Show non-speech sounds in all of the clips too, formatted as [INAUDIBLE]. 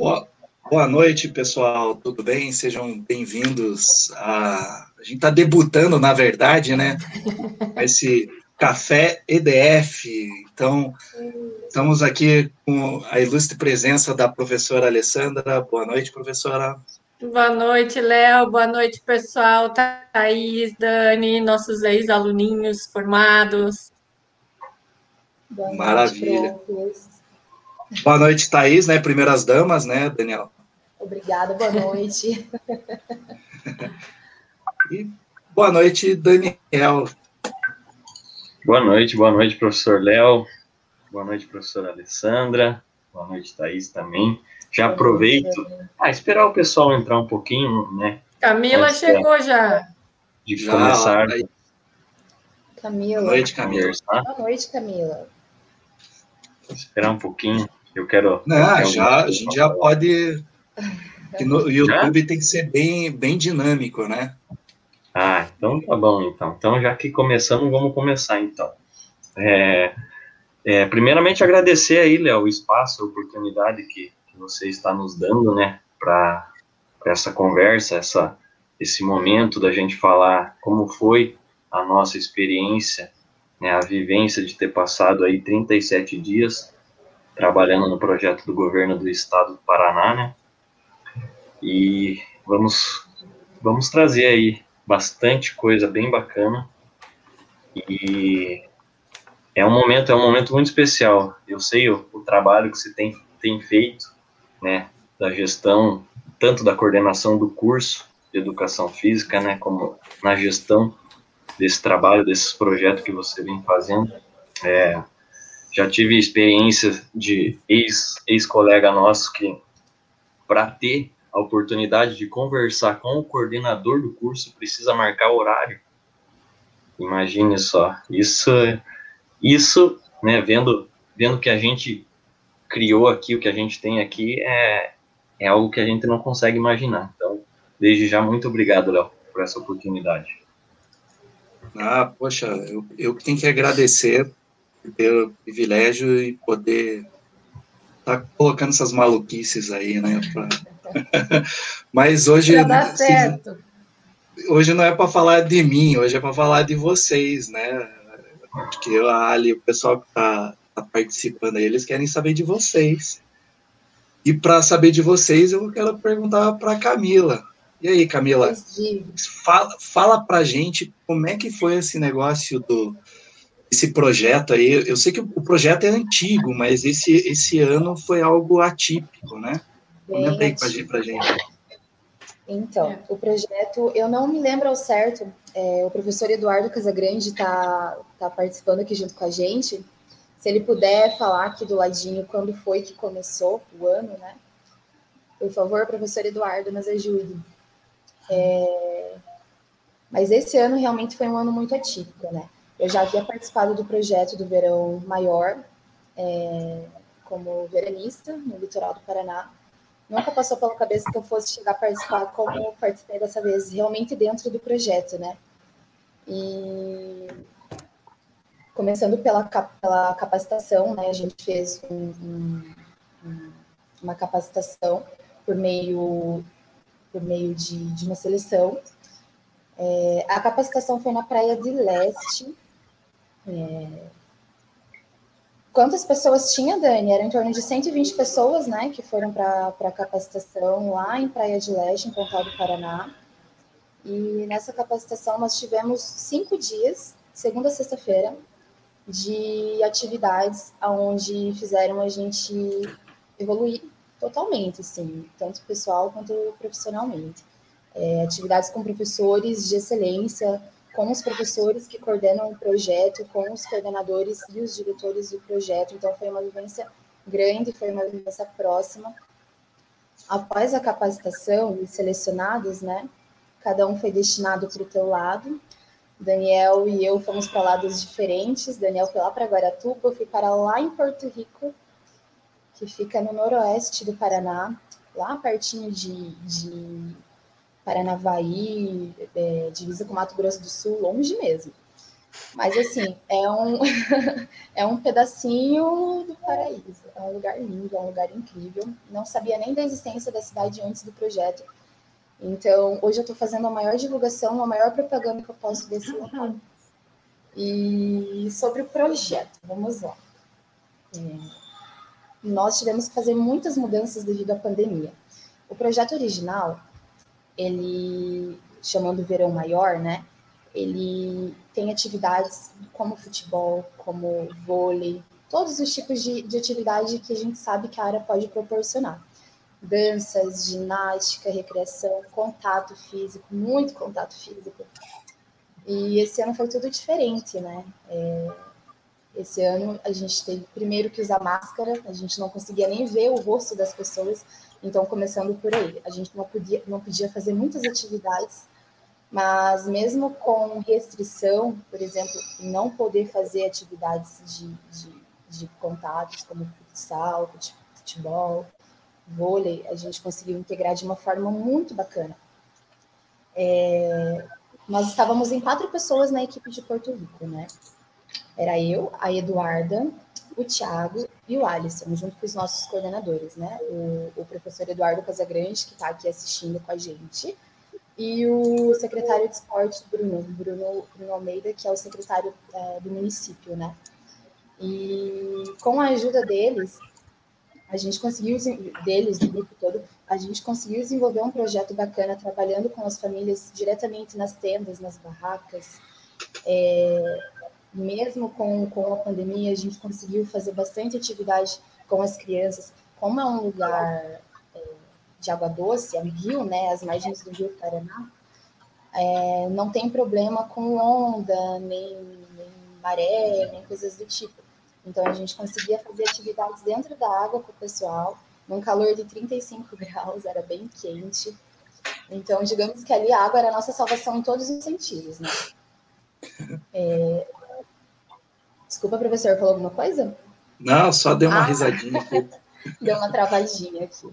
Boa, boa noite, pessoal. Tudo bem? Sejam bem-vindos. A... a gente está debutando, na verdade, né? [LAUGHS] Esse Café EDF. Então, estamos aqui com a ilustre presença da professora Alessandra. Boa noite, professora. Boa noite, Léo. Boa noite, pessoal. Thaís, Dani, nossos ex-aluninhos formados. Boa Maravilha. Noite, boa noite, Thaís, né? Primeiras damas, né, Daniel? Obrigada, boa noite. [LAUGHS] e boa noite, Daniel. Boa noite, boa noite, professor Léo. Boa noite, professora Alessandra. Boa noite, Thaís também. Já aproveito. Ah, esperar o pessoal entrar um pouquinho, né? Camila Antes chegou já. De já, começar. Camila. Boa noite, Camila. Boa noite, Camila. Esperar um pouquinho. Eu quero. Não, já, a gente já pode. No YouTube já? tem que ser bem, bem dinâmico, né? Ah, então tá bom, então. Então, já que começamos, vamos começar, então. É, é, primeiramente, agradecer aí, Léo, o espaço, a oportunidade que, que você está nos dando, né, para essa conversa, essa, esse momento da gente falar como foi a nossa experiência, né, a vivência de ter passado aí 37 dias trabalhando no projeto do governo do estado do Paraná, né, e vamos, vamos trazer aí bastante coisa bem bacana. E é um momento, é um momento muito especial. Eu sei o, o trabalho que você tem, tem feito, né, da gestão, tanto da coordenação do curso de educação física, né, como na gestão desse trabalho, desses projetos que você vem fazendo. É, já tive experiência de ex-colega ex nosso que, para ter a oportunidade de conversar com o coordenador do curso, precisa marcar horário. Imagine só, isso, isso, né, vendo, vendo que a gente criou aqui, o que a gente tem aqui, é, é algo que a gente não consegue imaginar. Então, desde já, muito obrigado, Léo, por essa oportunidade. Ah, poxa, eu, eu tenho que agradecer pelo privilégio e poder estar tá colocando essas maluquices aí, né, pra [LAUGHS] Mas hoje. hoje não é para falar de mim, hoje é para falar de vocês, né? Porque ali, o pessoal que está tá participando aí, eles querem saber de vocês. E para saber de vocês, eu quero perguntar para Camila. E aí, Camila, fala, fala para gente como é que foi esse negócio do esse projeto aí. Eu sei que o projeto é antigo, mas esse, esse ano foi algo atípico, né? Comenta aí pra gente. Então, o projeto, eu não me lembro ao certo, é, o professor Eduardo Casagrande está tá participando aqui junto com a gente. Se ele puder falar aqui do ladinho quando foi que começou o ano, né? Por favor, professor Eduardo, nos ajude. É, mas esse ano realmente foi um ano muito atípico, né? Eu já havia participado do projeto do Verão Maior, é, como veranista no litoral do Paraná, nunca passou pela cabeça que eu fosse chegar a participar como participei dessa vez, realmente dentro do projeto, né? E começando pela, pela capacitação, né? A gente fez um, um, uma capacitação por meio por meio de, de uma seleção. É, a capacitação foi na Praia de Leste, é, Quantas pessoas tinha, Dani? Era em torno de 120 pessoas, né, que foram para a capacitação lá em Praia de Leste, em Pontal do Paraná. E nessa capacitação nós tivemos cinco dias, segunda a sexta-feira, de atividades onde fizeram a gente evoluir totalmente, assim, tanto pessoal quanto profissionalmente. É, atividades com professores de excelência, com os professores que coordenam o projeto, com os coordenadores e os diretores do projeto. Então, foi uma vivência grande, foi uma vivência próxima. Após a capacitação e selecionados, né, cada um foi destinado para o teu lado. Daniel e eu fomos para lados diferentes. Daniel foi lá para Guaratuba, eu fui para lá em Porto Rico, que fica no noroeste do Paraná, lá pertinho de, de Paranavaí, é, divisa com Mato Grosso do Sul, longe mesmo. Mas, assim, é um, [LAUGHS] é um pedacinho do paraíso. É um lugar lindo, é um lugar incrível. Não sabia nem da existência da cidade antes do projeto. Então, hoje eu estou fazendo a maior divulgação, a maior propaganda que eu posso desse local. E sobre o projeto, vamos lá. É, nós tivemos que fazer muitas mudanças devido à pandemia. O projeto original, ele, chamando Verão Maior, né? Ele tem atividades como futebol, como vôlei, todos os tipos de, de atividade que a gente sabe que a área pode proporcionar. Danças, ginástica, recreação, contato físico, muito contato físico. E esse ano foi tudo diferente, né? É, esse ano a gente teve primeiro que usar máscara, a gente não conseguia nem ver o rosto das pessoas, então começando por aí. A gente não podia, não podia fazer muitas atividades, mas mesmo com restrição, por exemplo, não poder fazer atividades de, de, de contatos, como futsal, futebol, vôlei, a gente conseguiu integrar de uma forma muito bacana. É, nós estávamos em quatro pessoas na equipe de Porto Rico, né? Era eu, a Eduarda, o Thiago e o Alisson, junto com os nossos coordenadores, né? O, o professor Eduardo Casagrande, que está aqui assistindo com a gente, e o secretário de esporte, Bruno, Bruno, Bruno Almeida, que é o secretário é, do município, né? E com a ajuda deles, a gente conseguiu, deles, do grupo todo, a gente conseguiu desenvolver um projeto bacana, trabalhando com as famílias diretamente nas tendas, nas barracas, é, mesmo com, com a pandemia, a gente conseguiu fazer bastante atividade com as crianças. Como é um lugar é, de água doce, é um rio, né, as margens do rio Paraná, é, não tem problema com onda, nem, nem maré, nem coisas do tipo. Então, a gente conseguia fazer atividades dentro da água com o pessoal, num calor de 35 [LAUGHS] graus, era bem quente. Então, digamos que ali a água era a nossa salvação em todos os sentidos, né? [LAUGHS] É, Desculpa, professor, falou alguma coisa? Não, só deu uma ah, risadinha. [LAUGHS] deu uma travadinha aqui.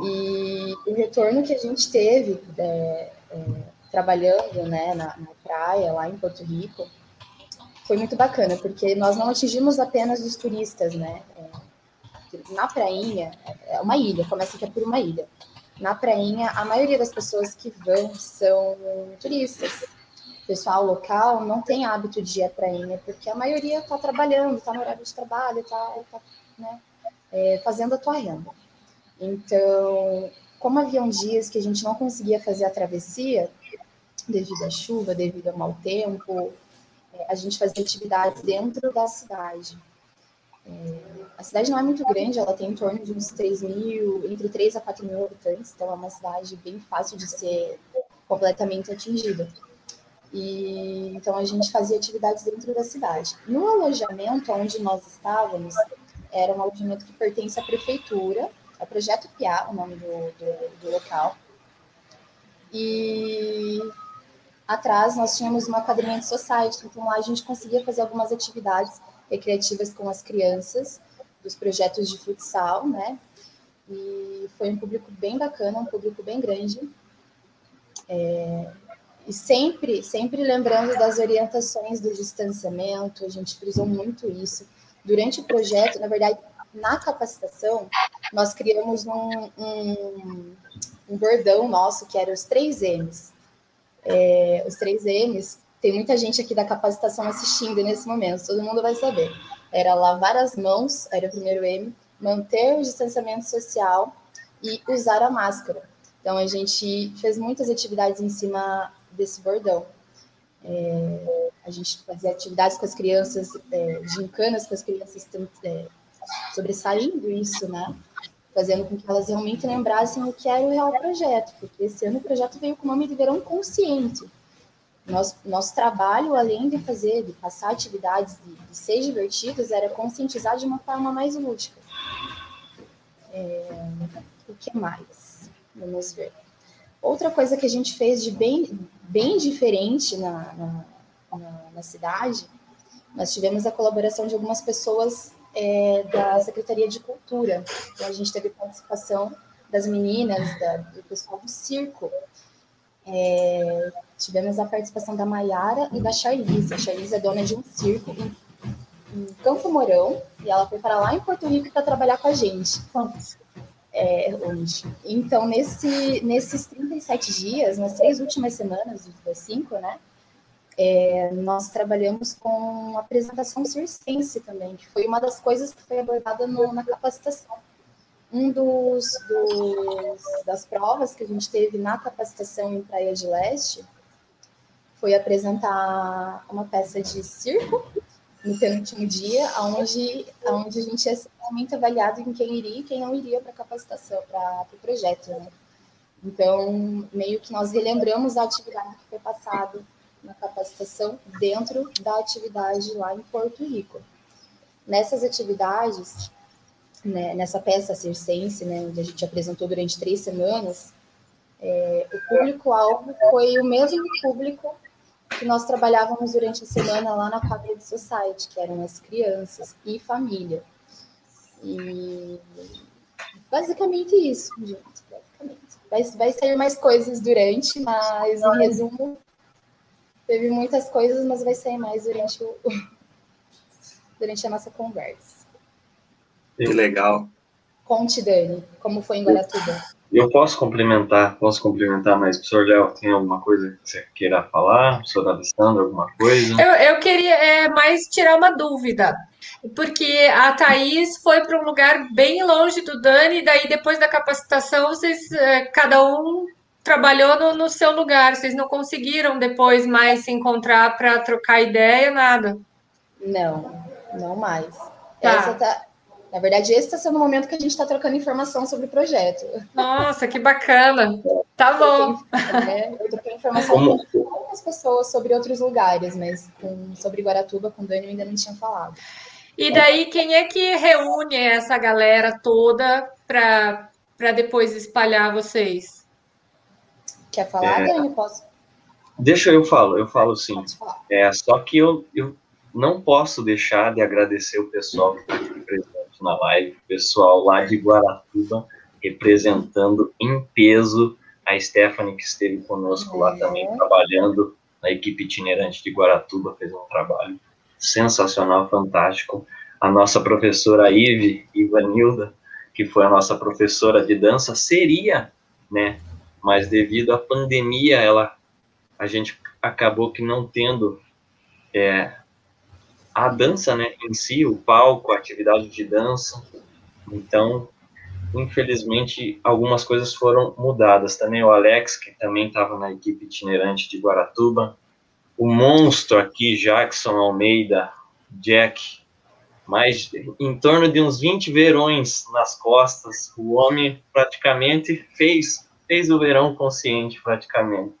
E o retorno que a gente teve é, é, trabalhando né, na, na, praia, lá em Porto Rico, foi muito bacana, porque nós não atingimos apenas os turistas, né? É, na prainha, é uma ilha, começa aqui é por uma ilha. Na prainha, a maioria das pessoas que vão são turistas pessoal local não tem hábito de ir à prainha, porque a maioria está trabalhando, está no horário de trabalho, está tá, né, é, fazendo a tua renda. Então, como haviam dias que a gente não conseguia fazer a travessia, devido à chuva, devido ao mau tempo, é, a gente fazia atividades dentro da cidade. É, a cidade não é muito grande, ela tem em torno de uns 3 mil, entre 3 a 4 mil habitantes, então é uma cidade bem fácil de ser completamente atingida. E então a gente fazia atividades dentro da cidade. No alojamento onde nós estávamos, era um alojamento que pertence à prefeitura, é o Projeto Piá, o nome do, do, do local. E atrás nós tínhamos uma quadrinha de society, então lá a gente conseguia fazer algumas atividades recreativas com as crianças, dos projetos de futsal, né? E foi um público bem bacana, um público bem grande. É, e sempre, sempre lembrando das orientações do distanciamento, a gente frisou muito isso. Durante o projeto, na verdade, na capacitação, nós criamos um, um, um bordão nosso, que era os três M's. É, os três M's, tem muita gente aqui da capacitação assistindo nesse momento, todo mundo vai saber. Era lavar as mãos, era o primeiro M, manter o distanciamento social e usar a máscara. Então, a gente fez muitas atividades em cima desse bordão. É, a gente fazia atividades com as crianças, é, gincanas com as crianças é, sobressaindo isso, né? Fazendo com que elas realmente lembrassem o que era o real projeto, porque esse ano o projeto veio com o nome de Verão Consciente. Nosso, nosso trabalho, além de fazer, de passar atividades, de, de ser divertidos, era conscientizar de uma forma mais lúdica. É, o que mais? Vamos ver. Outra coisa que a gente fez de bem, bem diferente na, na, na, na cidade, nós tivemos a colaboração de algumas pessoas é, da Secretaria de Cultura. Então, a gente teve participação das meninas, da, do pessoal do circo. é, tivemos a participação da Maiara e da Charlize. A Charlize é dona de um circo em, em Campo Mourão e ela foi para lá em Porto Rico para trabalhar com a gente. É, onde? Então, nesse, nesses 37 dias, nas três últimas semanas, das cinco, né? É, nós trabalhamos com apresentação circense também, que foi uma das coisas que foi abordada no, na capacitação. Um dos, dos, das provas que a gente teve na capacitação em Praia de Leste foi apresentar uma peça de circo no penúltimo dia, onde, onde a gente ia ser realmente avaliado em quem iria e quem não iria para a capacitação, para o pro projeto. Né? Então, meio que nós relembramos a atividade que foi passada na capacitação dentro da atividade lá em Porto Rico. Nessas atividades, né, nessa peça circense, né, onde a gente apresentou durante três semanas, é, o público-alvo foi o mesmo público que nós trabalhávamos durante a semana lá na Cavalry Society, que eram as crianças e família. E basicamente isso, gente. Basicamente. Vai, vai sair mais coisas durante, mas em resumo, teve muitas coisas, mas vai sair mais durante, o, [LAUGHS] durante a nossa conversa. Que legal. Conte, Dani, como foi em Guaratuba. Eu posso complementar, posso complementar, mas professor Léo, tem alguma coisa que você queira falar? Professor Alessandro, alguma coisa? Eu, eu queria é, mais tirar uma dúvida, porque a Thaís foi para um lugar bem longe do Dani, e daí depois da capacitação, vocês, é, cada um trabalhou no, no, seu lugar, vocês não conseguiram depois mais se encontrar para trocar ideia, nada? Não, não mais. Tá. Essa tá, na verdade, esse está sendo o momento que a gente está trocando informação sobre o projeto. Nossa, que bacana! Tá bom. É, eu troquei informação com outras pessoas sobre outros lugares, mas com, sobre Guaratuba, com o Dani, eu ainda não tinha falado. E daí, quem é que reúne essa galera toda para depois espalhar vocês? Quer falar, é... Dani? Posso? Deixa eu falo, eu falo sim. É, só que eu, eu não posso deixar de agradecer o pessoal que está aqui presente na live, pessoal lá de Guaratuba, representando em peso a Stephanie, que esteve conosco lá também, trabalhando na equipe itinerante de Guaratuba, fez um trabalho sensacional, fantástico. A nossa professora Ive, Ivanilda, que foi a nossa professora de dança, seria, né, mas devido à pandemia, ela, a gente acabou que não tendo é, a dança, né, em si, o palco, a atividade de dança. Então, infelizmente, algumas coisas foram mudadas. Também o Alex, que também estava na equipe itinerante de Guaratuba. O monstro aqui, Jackson Almeida, Jack, mais em torno de uns 20 verões nas costas. O homem praticamente fez, fez o verão consciente, praticamente.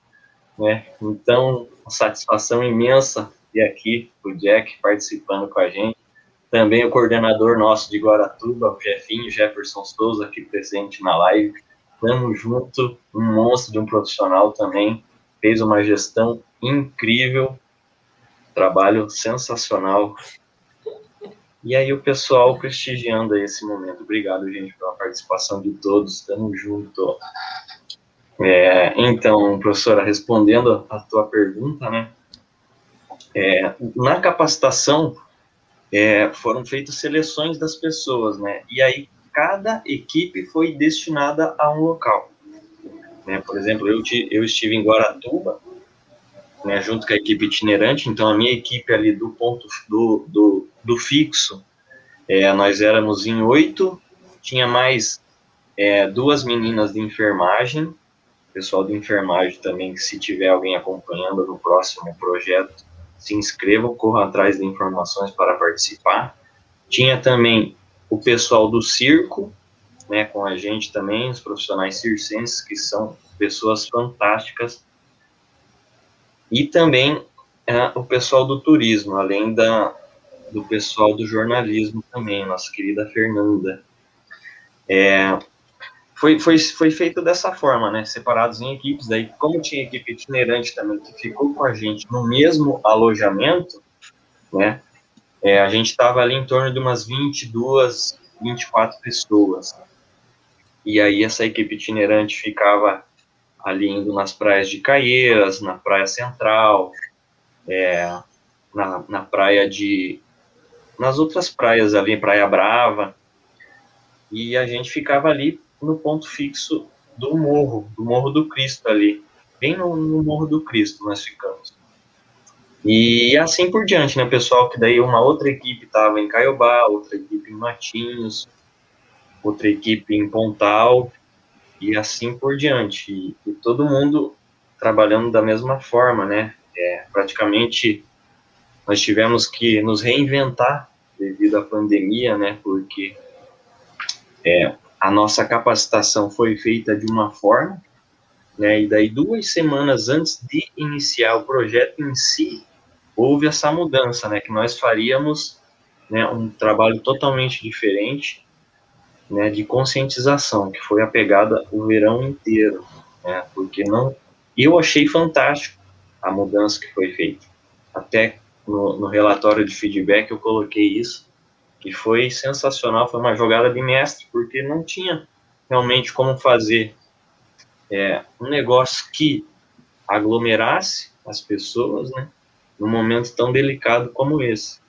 Né? Então, satisfação imensa e aqui o Jack participando com a gente. Também o coordenador nosso de Guaratuba, o Jefinho, Jefferson Souza, aqui presente na live. Tamo junto, um monstro de um profissional também. Fez uma gestão incrível, trabalho sensacional. E aí o pessoal prestigiando esse momento. Obrigado, gente, pela participação de todos. Tamo junto. É, então, professora, respondendo a tua pergunta, né? É, na capacitação, é, foram feitas seleções das pessoas, né? E aí, cada equipe foi destinada a um local. Né? Por exemplo, eu, eu estive em Guaratuba, né, junto com a equipe itinerante, então a minha equipe ali do ponto do, do, do fixo, é, nós éramos em oito, tinha mais é, duas meninas de enfermagem, pessoal de enfermagem também, que se tiver alguém acompanhando no próximo projeto, se inscrevam, corram atrás de informações para participar. Tinha também o pessoal do circo, né, com a gente também, os profissionais circenses, que são pessoas fantásticas. E também é, o pessoal do turismo, além da, do pessoal do jornalismo também, nossa querida Fernanda. É, foi, foi, foi feito dessa forma, né? Separados em equipes. Daí, como tinha equipe itinerante também que ficou com a gente no mesmo alojamento, né? É, a gente estava ali em torno de umas 22, 24 pessoas. E aí essa equipe itinerante ficava ali indo nas praias de Caieiras, na Praia Central, é, na, na praia de. nas outras praias ali, Praia Brava, e a gente ficava ali no ponto fixo do morro, do Morro do Cristo ali, bem no, no Morro do Cristo nós ficamos. E assim por diante, né, pessoal? Que daí uma outra equipe estava em Caiobá, outra equipe em Matinhos, outra equipe em Pontal, e assim por diante. E, e todo mundo trabalhando da mesma forma, né? É, praticamente nós tivemos que nos reinventar devido à pandemia, né? Porque é, a nossa capacitação foi feita de uma forma, né? E daí duas semanas antes de iniciar o projeto em si, houve essa mudança, né? Que nós faríamos né, um trabalho totalmente diferente, né? De conscientização, que foi a pegada o verão inteiro, né? Porque não, eu achei fantástico a mudança que foi feita. Até no, no relatório de feedback eu coloquei isso e foi sensacional, foi uma jogada de mestre, porque não tinha realmente como fazer é, um negócio que aglomerasse as pessoas, né, num momento tão delicado como esse.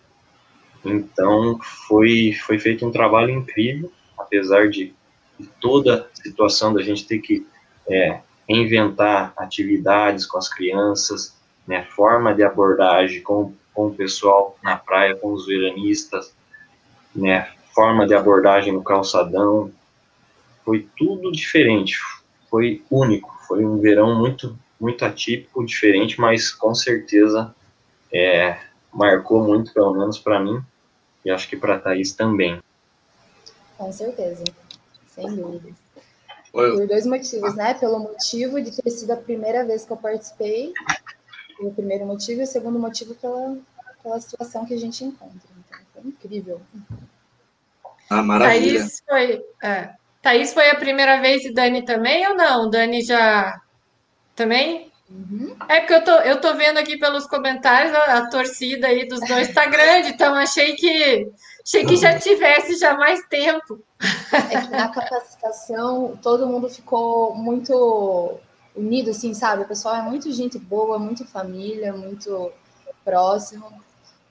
Então, foi, foi feito um trabalho incrível, apesar de, de toda a situação da gente ter que é, inventar atividades com as crianças, né, forma de abordagem com, com o pessoal na praia, com os veranistas, né, forma de abordagem no calçadão, foi tudo diferente, foi único, foi um verão muito muito atípico, diferente, mas com certeza é, marcou muito, pelo menos para mim, e acho que para a Thaís também. Com certeza, sem dúvidas. Por dois motivos, né? Pelo motivo de ter sido a primeira vez que eu participei, o primeiro motivo, e o segundo motivo pela, pela situação que a gente encontra. Incrível. Ah, maravilha. Thaís foi, é, Thaís foi a primeira vez e Dani também ou não? Dani já também? Uhum. É porque eu tô, eu tô vendo aqui pelos comentários a, a, torcida aí dos dois tá grande, então achei que achei que já tivesse já mais tempo. É que na capacitação todo mundo ficou muito unido, assim, sabe? O pessoal é muito gente boa, muito família, muito próximo.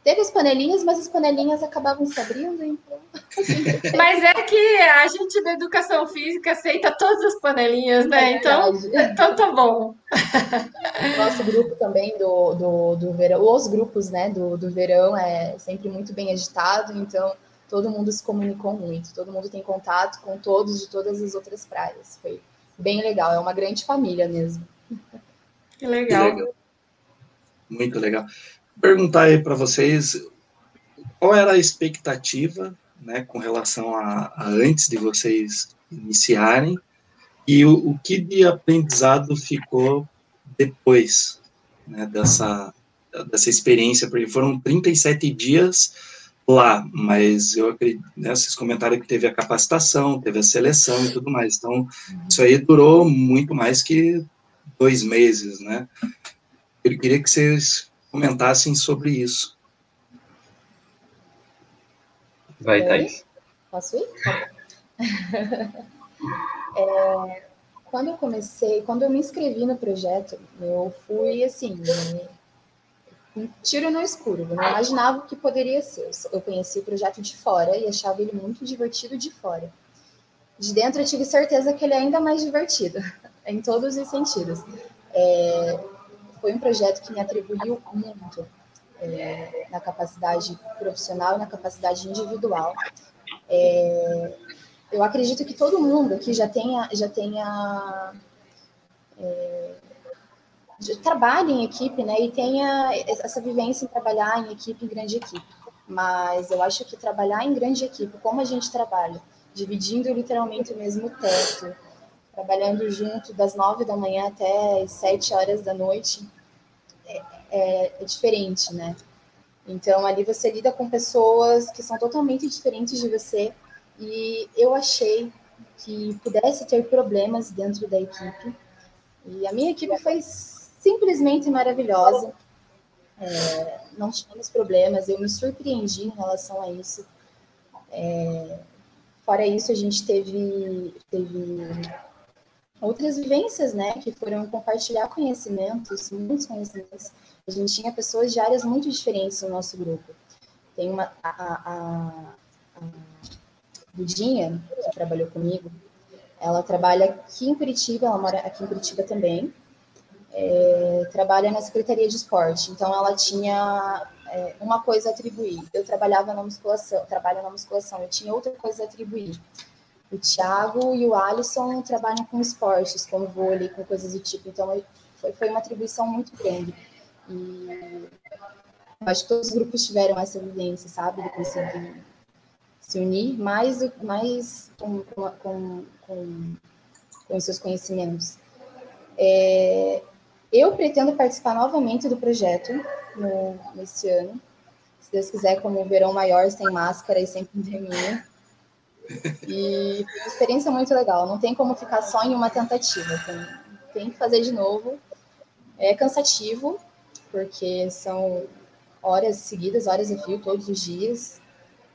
Teve as panelinhas, mas as panelinhas acabavam se abrindo, então. [LAUGHS] Assim, [LAUGHS] mas é que a gente da educação física aceita todas as panelinhas, né? É então, [LAUGHS] então tá bom. Nosso grupo também do, do, do verão, os grupos né, do, do verão é sempre muito bem agitado, então todo mundo se comunicou muito, todo mundo tem contato com todos de todas as outras praias. Foi bem legal, é uma grande família mesmo. Que legal. Que legal. Muito legal perguntar aí para vocês qual era a expectativa, né, com relação a, a antes de vocês iniciarem? E o, o, que de aprendizado ficou depois né, dessa, dessa experiência, porque foram 37 dias lá, mas eu acredito, né, vocês comentaram que teve a capacitação, teve a seleção e tudo mais, então isso aí durou muito mais que dois meses, né? Eu queria que vocês comentassem sobre isso. Vai, Thaís. Posso ir? [LAUGHS] é, quando eu comecei, quando eu me inscrevi no projeto, eu fui assim, um tiro no escuro. Eu não imaginava o que poderia ser. Eu conheci o projeto de fora e achava ele muito divertido de fora. De dentro eu tive certeza que ele é ainda mais divertido, [LAUGHS] em todos os sentidos. É, foi um projeto que me atribuiu muito é, na capacidade profissional e na capacidade individual. É, eu acredito que todo mundo aqui já tenha, já tenha é, trabalhe em equipe, né, e tenha essa vivência em trabalhar em equipe, em grande equipe. Mas eu acho que trabalhar em grande equipe, como a gente trabalha, dividindo literalmente o mesmo teto, trabalhando junto das nove da manhã até as sete horas da noite, é, é, diferente, né? Então, ali você lida com pessoas que são totalmente diferentes de você, e eu achei que pudesse ter problemas dentro da equipe. E a minha equipe foi simplesmente maravilhosa. É, não tivemos problemas, eu me surpreendi em relação a isso. É, fora isso, a gente teve, teve outras vivências, né, que foram compartilhar conhecimentos, muitos conhecimentos. A gente tinha pessoas de áreas muito diferentes no nosso grupo. Tem uma a, a, a Budinha, que trabalhou comigo, ela trabalha aqui em Curitiba, ela mora aqui em Curitiba também, é, trabalha na Secretaria de Esporte. Então, ela tinha é, uma coisa a atribuir. Eu trabalhava na musculação, trabalho na musculação, eu tinha outra coisa a atribuir. O Thiago e o Alisson trabalham com esportes, com vôlei, com coisas do tipo. Então, foi, foi uma atribuição muito grande. E acho que todos os grupos tiveram essa vivência, sabe? De conseguir se unir mais, mais com, com, com, com, com seus conhecimentos. É, eu pretendo participar novamente do projeto no, nesse ano. Se Deus quiser, como um verão maior, sem máscara e sem pandemia. E foi uma experiência muito legal. Não tem como ficar só em uma tentativa. Tem, tem que fazer de novo. É cansativo, porque são horas seguidas, horas a fio, todos os dias.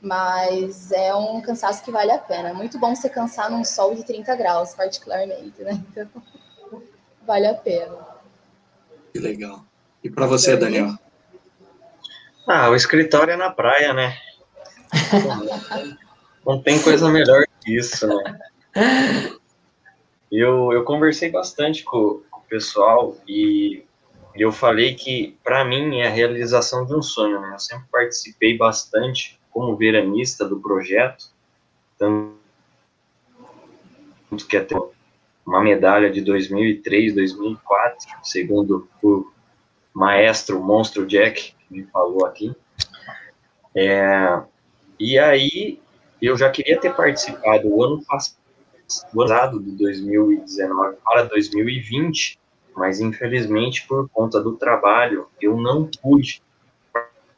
Mas é um cansaço que vale a pena. É muito bom você cansar num sol de 30 graus, particularmente, né? Então, [LAUGHS] vale a pena. Que legal. E para você, Daniel? Ah, o escritório é na praia, né? [LAUGHS] Não tem coisa melhor que isso, né? Eu, eu conversei bastante com, com o pessoal e eu falei que, para mim, é a realização de um sonho, né? Eu sempre participei bastante como veranista do projeto, tanto que até uma medalha de 2003, 2004, segundo o maestro Monstro Jack, que me falou aqui. É, e aí, eu já queria ter participado o ano passado, de 2019 para 2020, mas infelizmente, por conta do trabalho, eu não pude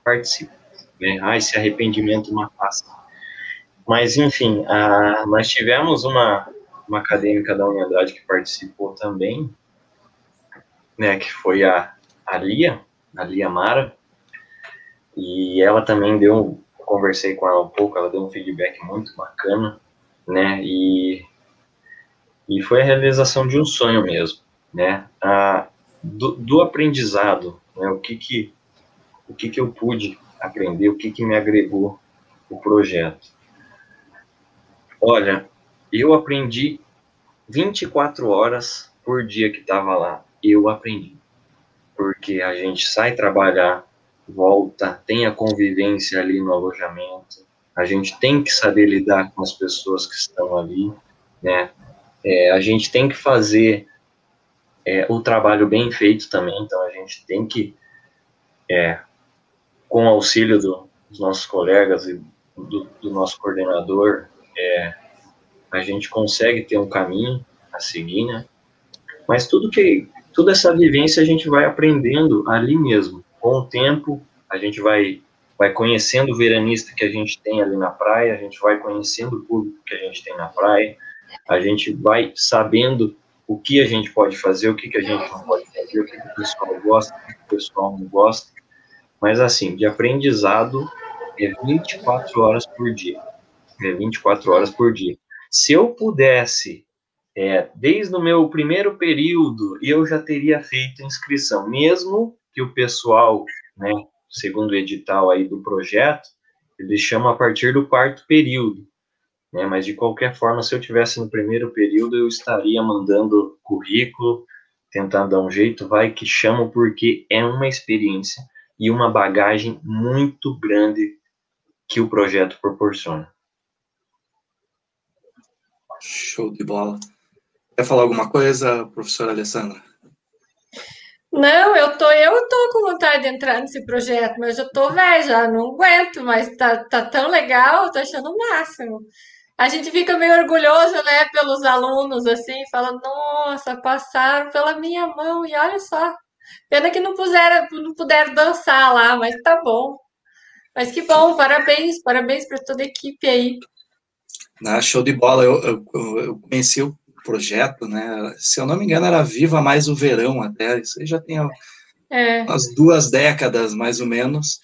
participar. Né? Ah, esse arrependimento matasse. Mas, enfim, a, nós tivemos uma, uma acadêmica da unidade que participou também, né, que foi a, a Lia, a Lia Mara, e ela também deu, conversei com ela um pouco, ela deu um feedback muito bacana, né, e, e foi a realização de um sonho mesmo, né, a, do, do aprendizado, né, o que que, o que que eu pude aprender, o que que me agregou o projeto. Olha, eu aprendi 24 horas por dia que estava lá. Eu aprendi. Porque a gente sai trabalhar, volta, tem a convivência ali no alojamento. A gente tem que saber lidar com as pessoas que estão ali, né? É, a gente tem que fazer é, o trabalho bem feito também, então a gente tem que, é, com auxílio do, dos nossos colegas e do, do nosso coordenador, é, a gente consegue ter um caminho a seguir, né? Mas tudo que, toda essa vivência a gente vai aprendendo ali mesmo. Com o tempo, a gente vai, vai conhecendo o veranista que a gente tem ali na praia, a gente vai conhecendo o público que a gente tem na praia, a gente vai sabendo o que a gente pode fazer, o que, que a gente não pode fazer, o que, que o pessoal gosta, o que o pessoal não gosta. Mas, assim, de aprendizado é 24 horas por dia. É 24 horas por dia. Se eu pudesse, é, desde o meu primeiro período, eu já teria feito inscrição, mesmo que o pessoal, né, segundo o edital aí do projeto, ele chama a partir do quarto período. Né, mas de qualquer forma, se eu tivesse no primeiro período, eu estaria mandando currículo, tentando dar um jeito, vai que chamo, porque é uma experiência e uma bagagem muito grande que o projeto proporciona. Show de bola. Quer falar alguma coisa, professora Alessandra? Não, eu tô, eu tô com vontade de entrar nesse projeto, mas eu tô velha, já não aguento, mas tá, tá tão legal, tô achando o máximo. A gente fica meio orgulhoso, né, pelos alunos, assim, falando, nossa, passaram pela minha mão, e olha só. Pena que não puseram, não puderam dançar lá, mas tá bom. Mas que bom, parabéns, parabéns para toda a equipe aí. Ah, show de bola. Eu, eu, eu, conheci o projeto, né? Se eu não me engano, era Viva Mais o Verão até. Isso aí já tem é. umas duas décadas, mais ou menos.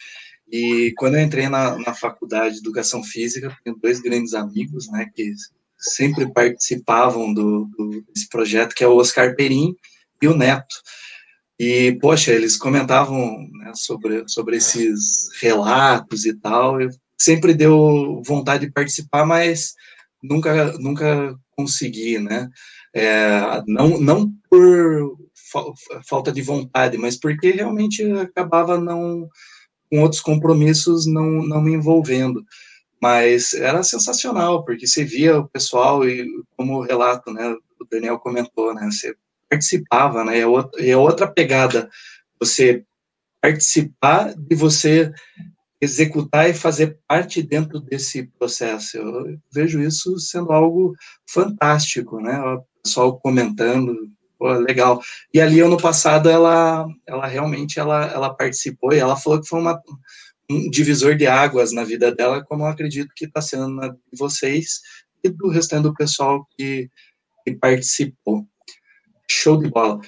E quando eu entrei na, na faculdade de Educação Física, tenho dois grandes amigos, né? Que sempre participavam do, do, desse projeto, que é o Oscar Perim e o Neto. E, poxa, eles comentavam né, sobre, sobre esses relatos e tal. Eu sempre deu vontade de participar, mas nunca, nunca consegui, né? É, não, não por falta de vontade, mas porque realmente acabava não com outros compromissos não, não me envolvendo. Mas era sensacional, porque você via o pessoal e como o relato, né, o Daniel comentou, né, você participava, né, é outra, é outra pegada, você participar de você executar e fazer parte dentro desse processo. Eu vejo isso sendo algo fantástico, né, o pessoal comentando, Pô, legal. E ali ano passado ela, ela realmente ela, ela participou e ela falou que foi uma, um divisor de águas na vida dela, como eu acredito que está sendo na de vocês e do restante do pessoal que, que participou. Show de bola.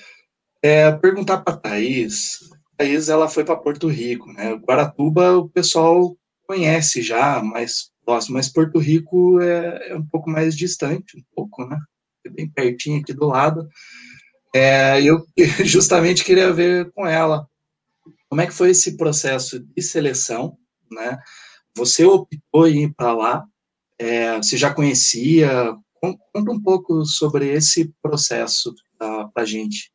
É, perguntar para a Thaís, Thaís ela foi para Porto Rico, né? Guaratuba o pessoal conhece já, mais próximo, mas Porto Rico é, é um pouco mais distante, um pouco, né? É bem pertinho aqui do lado. É, eu [LAUGHS] justamente queria ver com ela como é que foi esse processo de seleção, né? Você optou em ir para lá, é, você já conhecia? Conta um pouco sobre esse processo para a gente.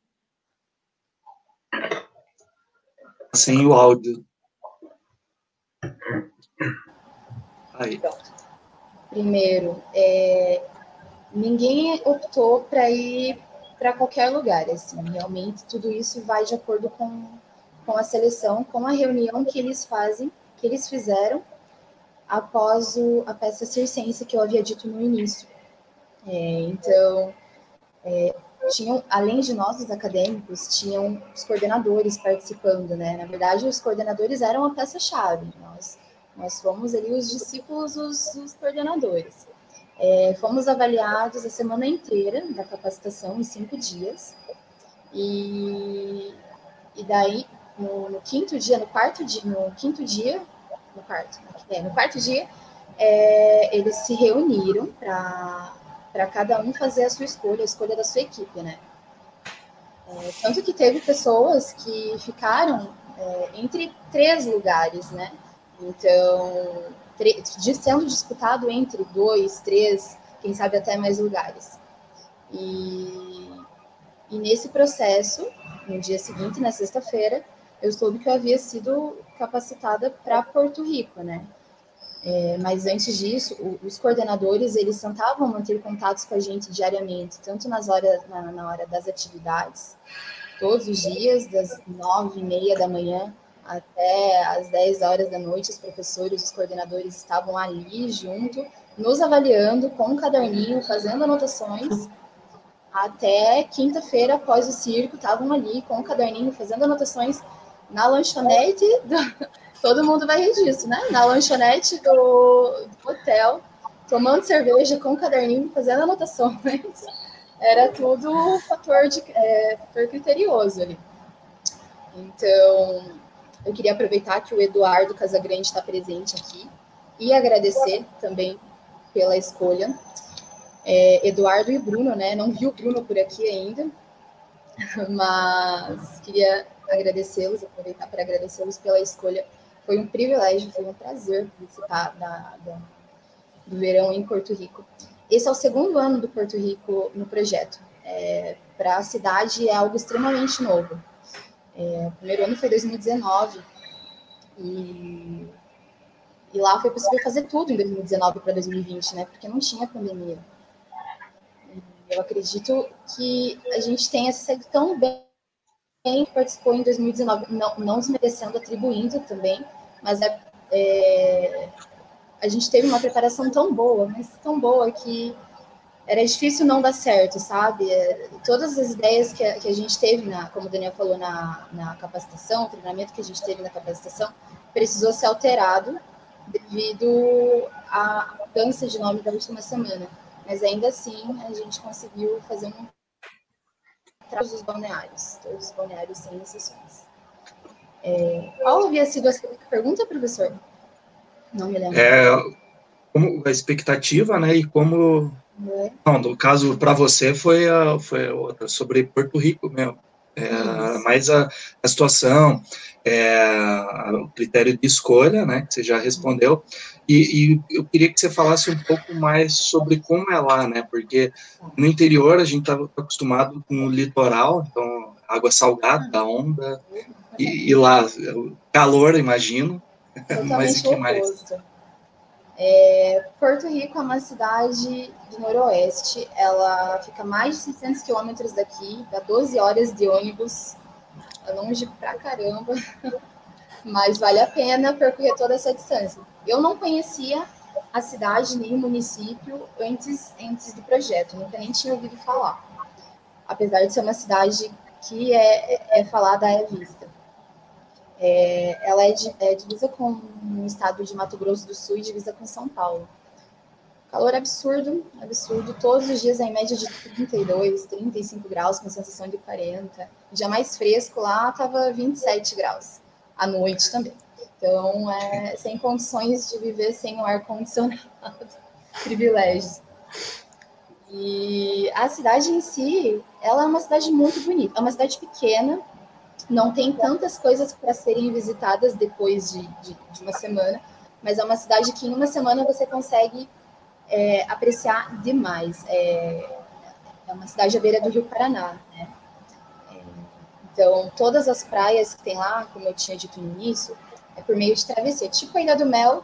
Sem o áudio. Aí. Primeiro, é, ninguém optou para ir para qualquer lugar, assim, realmente tudo isso vai de acordo com, com a seleção, com a reunião que eles fazem, que eles fizeram após o, a peça circense que eu havia dito no início. É, então, é, tinham, além de nós, os acadêmicos, tinham os coordenadores participando, né? Na verdade, os coordenadores eram a peça-chave. Nós, nós fomos ali os discípulos, os, os coordenadores. É, fomos avaliados a semana inteira da capacitação, em cinco dias. E, e daí, no, no quinto dia, no quarto dia, no quinto dia, no quarto, é, no quarto dia, é, eles se reuniram para cada um fazer a sua escolha, a escolha da sua equipe, né? É, tanto que teve pessoas que ficaram é, entre três lugares, né? Então, sendo disputado entre dois, três, quem sabe até mais lugares. E, e nesse processo, no dia seguinte, na sexta-feira, eu soube que eu havia sido capacitada para Porto Rico, né? É, mas antes disso, o, os coordenadores eles tentavam manter contatos com a gente diariamente, tanto nas horas, na, na hora das atividades, todos os dias, das nove e meia da manhã até às 10 horas da noite, os professores, os coordenadores estavam ali junto, nos avaliando com um caderninho, fazendo anotações. Até quinta-feira, após o circo, estavam ali com o um caderninho, fazendo anotações na lanchonete. Do... [LAUGHS] Todo mundo vai rir disso, né? Na lanchonete do, do hotel, tomando cerveja com o um caderninho, fazendo anotações. [LAUGHS] Era tudo fator, de, é, fator criterioso ali. Então, eu queria aproveitar que o Eduardo Casagrande está presente aqui e agradecer também pela escolha. É, Eduardo e Bruno, né? Não vi o Bruno por aqui ainda, [LAUGHS] mas queria agradecê-los, aproveitar para agradecê-los pela escolha. Foi um privilégio, foi um prazer participar da, da, do verão em Porto Rico. Esse é o segundo ano do Porto Rico no projeto. É, para a cidade é algo extremamente novo. É, o primeiro ano foi 2019 e, e lá foi possível fazer tudo em 2019 para 2020, né? Porque não tinha pandemia. Eu acredito que a gente tenha sido tão bem que participou em 2019, não, não desmerecendo, atribuindo também, mas é, é, a gente teve uma preparação tão boa, mas tão boa que era difícil não dar certo, sabe? É, todas as ideias que a, que a gente teve, na, como o Daniel falou, na, na capacitação, o treinamento que a gente teve na capacitação, precisou ser alterado devido à mudança de nome da última semana. Mas ainda assim, a gente conseguiu fazer um todos os balneários, todos os balneários sem exceções. É, qual havia sido a pergunta, professor? Não me lembro. É, como a expectativa, né, e como Não, no caso, para você, foi, foi sobre Porto Rico mesmo. É, mais a, a situação, é, o critério de escolha, né, que você já respondeu, e, e, eu queria que você falasse um pouco mais sobre como é lá, né, porque no interior a gente está acostumado com o litoral, então água salgada, da onda, e, e, lá, calor, imagino, [LAUGHS] mas o que mais? É, Porto Rico é uma cidade do noroeste, ela fica mais de 600 quilômetros daqui, dá 12 horas de ônibus, é longe pra caramba, [LAUGHS] mas vale a pena percorrer toda essa distância. Eu não conhecia a cidade nem o município antes, antes do projeto, nunca nem tinha ouvido falar, apesar de ser uma cidade que é, é falada à vista. É, ela é, de, é, divisa com o estado de Mato Grosso do Sul e divisa com São Paulo. Calor absurdo, absurdo. Todos os dias em média de 32, 35 graus, com sensação de 40. O dia mais fresco lá estava 27 graus. À noite também. Então, é, sem condições de viver sem o ar-condicionado. [LAUGHS] Privilégios. E a cidade em si, ela é uma cidade muito bonita. É uma cidade pequena, não tem tantas coisas para serem visitadas depois de, de, de, uma semana, mas é uma cidade que em uma semana você consegue é, apreciar demais. É, é, uma cidade à beira do Rio Paraná, né? Então, todas as praias que tem lá, como eu tinha dito no início, é por meio de travessia, tipo a Ilha do Mel,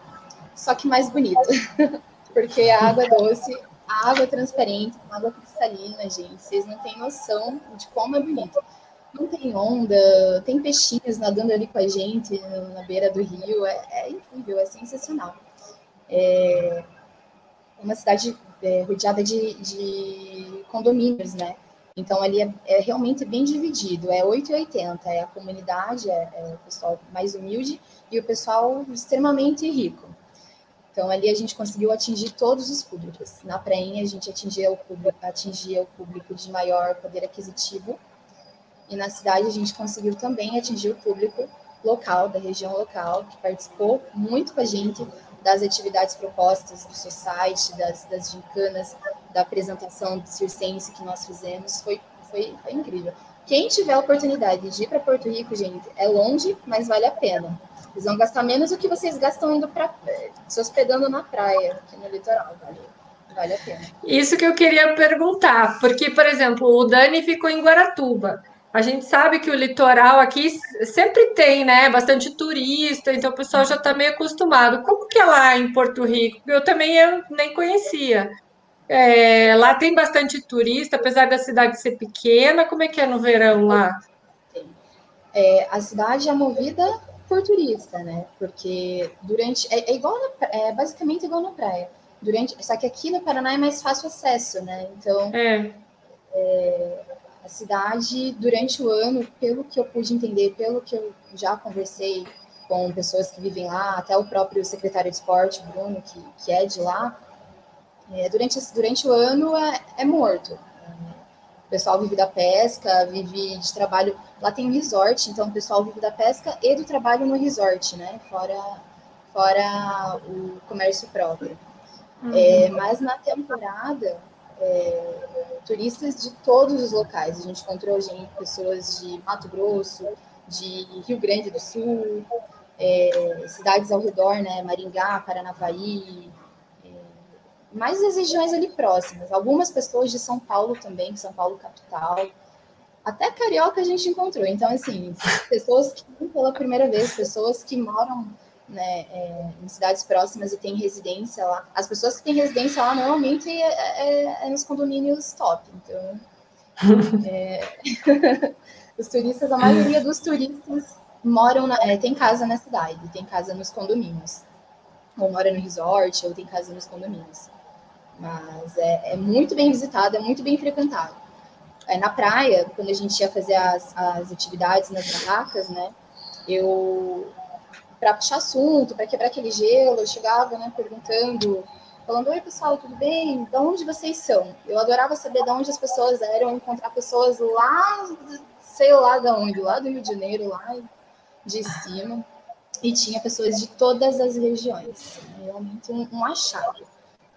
só que mais bonita, [LAUGHS] porque a água doce, a água transparente, a água cristalina, gente, vocês não têm noção de como é bonito não tem onda, tem peixinhos nadando ali com a gente na beira do rio, é, é incrível, é sensacional. É uma cidade é, rodeada de, de, condomínios, né? Então ali é, é, realmente bem dividido, é 8 e 80, é a comunidade, é, é, o pessoal mais humilde e o pessoal extremamente rico. Então ali a gente conseguiu atingir todos os públicos. Na prainha a gente atingia o público, atingia o público de maior poder aquisitivo, e na cidade a gente conseguiu também atingir o público local, da região local, que participou muito com a gente das atividades propostas do Society, das, das gincanas, da apresentação do circense que nós fizemos. Foi, foi, foi incrível. Quem tiver a oportunidade de ir para Porto Rico, gente, é longe, mas vale a pena. Vocês vão gastar menos do que vocês gastam indo para se hospedando na praia, aqui no litoral, vale, vale a pena. Isso que eu queria perguntar, porque, por exemplo, o Dani ficou em Guaratuba. A gente sabe que o litoral aqui sempre tem, né, bastante turista, então o pessoal já está meio acostumado. Como que é lá em Porto Rico? Eu também eu nem conhecia. É, lá tem bastante turista, apesar da cidade ser pequena. Como é que é no verão lá? É, a cidade é movida por turista, né? Porque durante é, é igual na, é basicamente igual na praia. Durante, só que aqui no Paraná é mais fácil acesso, né? Então é. é a cidade, durante o ano, pelo que eu pude entender, pelo que eu já conversei com pessoas que vivem lá, até o próprio secretário de esporte, Bruno, que, que é de lá, é, durante, durante o ano é, é morto. O pessoal vive da pesca, vive de trabalho. Lá tem um resort, então o pessoal vive da pesca e do trabalho no resort, né? Fora, fora o comércio próprio. Uhum. É, mas na temporada, é, turistas de todos os locais. A gente encontrou gente, pessoas de Mato Grosso, de Rio Grande do Sul, é, cidades ao redor, né? Maringá, Paranavaí, é, mais as regiões ali próximas. Algumas pessoas de São Paulo também, São Paulo capital. Até carioca a gente encontrou. Então, assim, pessoas que pela primeira vez, pessoas que moram né, é, em cidades próximas e tem residência lá. As pessoas que têm residência lá normalmente é, é, é nos condomínios top. Então, [LAUGHS] é, [LAUGHS] os turistas, a maioria dos turistas moram, na, é, tem casa na cidade, tem casa nos condomínios. Ou mora no resort, ou tem casa nos condomínios. Mas é, muito bem visitado, é muito bem frequentado. Na praia, quando a gente ia fazer as, as atividades nas barracas, né? Eu para puxar assunto, para quebrar aquele gelo. Eu chegava, né, perguntando, falando: Oi, pessoal, tudo bem? De onde vocês são? Eu adorava saber de onde as pessoas eram, encontrar pessoas lá, sei lá de onde, lá do Rio de Janeiro, lá de cima. E tinha pessoas de todas as regiões. Realmente um, um achado.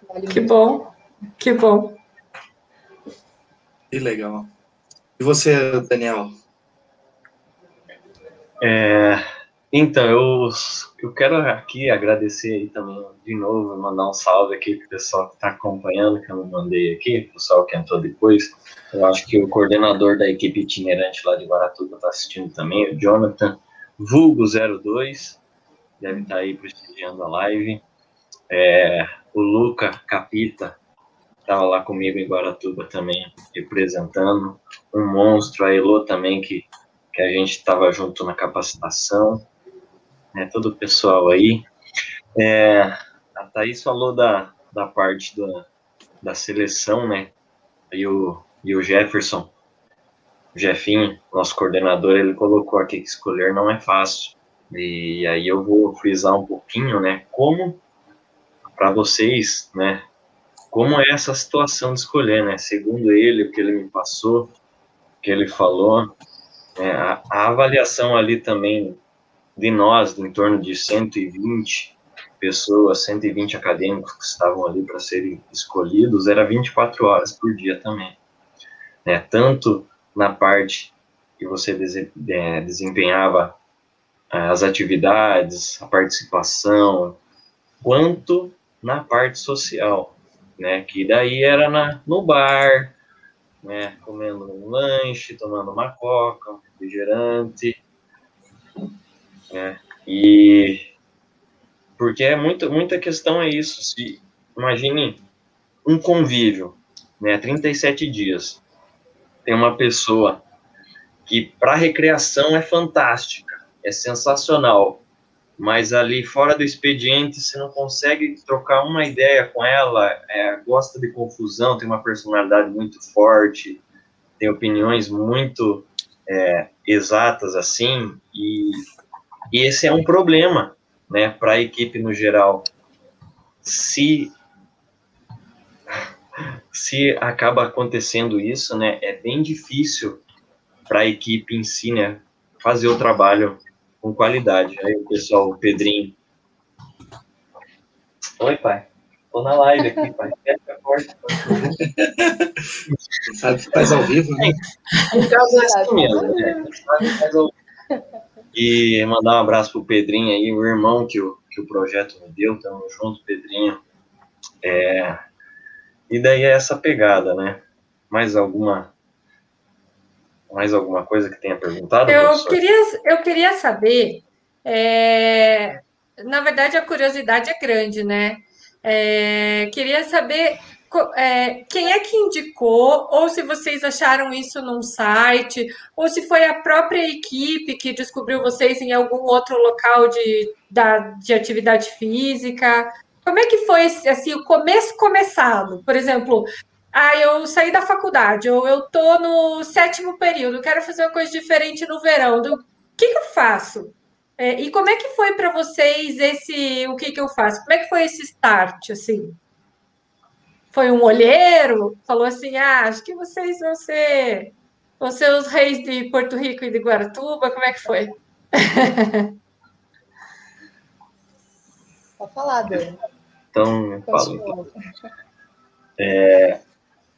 Vale que bom. Que bom. Que legal. E você, Daniel? É, então, eu, eu quero aqui agradecer aí também de novo, mandar um salve aqui para o pessoal que está acompanhando, que eu mandei aqui, o pessoal que entrou depois. Eu acho que o coordenador da equipe itinerante lá de Guaratuba está assistindo também, o Jonathan Vulgo02, deve estar tá aí prestigiando a live. É, o Luca Capita estava lá comigo em Guaratuba também, representando. Um monstro, a Elo também, que, que a gente estava junto na capacitação. Né, todo o pessoal aí. É, a Thaís falou da, da parte da, da seleção, né? E o, e o Jefferson, o Jefinho, nosso coordenador, ele colocou aqui que escolher não é fácil. E aí eu vou frisar um pouquinho, né? Como para vocês, né? Como é essa situação de escolher, né? Segundo ele, o que ele me passou, o que ele falou, é, a, a avaliação ali também de nós, em torno de 120 pessoas, 120 acadêmicos que estavam ali para serem escolhidos, era 24 horas por dia também. Né? Tanto na parte que você é, desempenhava as atividades, a participação, quanto na parte social, né? Que daí era na, no bar, né? Comendo um lanche, tomando uma coca, um refrigerante, né? E porque é muito, muita questão é isso. Se imagine um convívio, né? 37 dias. Tem uma pessoa que para recreação é fantástica, é sensacional, mas ali fora do expediente você não consegue trocar uma ideia com ela, é, gosta de confusão, tem uma personalidade muito forte, tem opiniões muito é, exatas assim, e, e, esse é um problema, né, para a equipe no geral. Se se acaba acontecendo isso, né, é bem difícil para a equipe em si, né, fazer o trabalho com qualidade. Aí o pessoal, o Pedrinho. Oi, pai. Tô na live aqui, pai. Fecha a porta. Sabe que faz ao vivo, né? Em casa é assim mesmo, né? Faz ao E mandar um abraço pro Pedrinho aí, o irmão que o, que o projeto me deu. Tamo junto, Pedrinho. É... E daí é essa pegada, né? Mais alguma mais alguma coisa que tenha perguntado? Eu, queria, eu queria saber. É, na verdade, a curiosidade é grande, né? É, queria saber é, quem é que indicou, ou se vocês acharam isso num site, ou se foi a própria equipe que descobriu vocês em algum outro local de, da, de atividade física. Como é que foi assim, o começo começado? Por exemplo, ah, eu saí da faculdade, ou eu tô no sétimo período, quero fazer uma coisa diferente no verão. O que, que eu faço? É, e como é que foi para vocês esse o que, que eu faço? Como é que foi esse start, assim? Foi um olheiro? Falou assim, ah, acho que vocês vão ser, vão ser os reis de Porto Rico e de Guaratuba, como é que foi? Pode falar, Dani. Então, falo. É,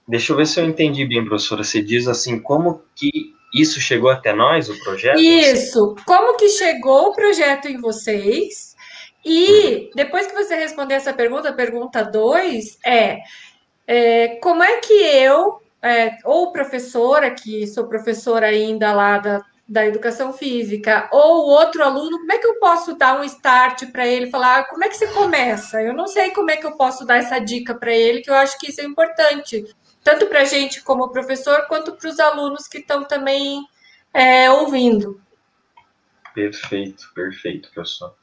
Deixa eu ver se eu entendi bem, professora. Você diz assim, como que isso chegou até nós, o projeto? Isso. Como que chegou o projeto em vocês? E uhum. depois que você responder essa pergunta, a pergunta 2 é, é, como é que eu, é, ou professora, que sou professora ainda lá da, da educação física, ou outro aluno, como é que eu posso dar um start para ele falar, ah, como é que você começa? Eu não sei como é que eu posso dar essa dica para ele, que eu acho que isso é importante tanto para a gente como professor, quanto para os alunos que estão também é, ouvindo. Perfeito, perfeito, professor.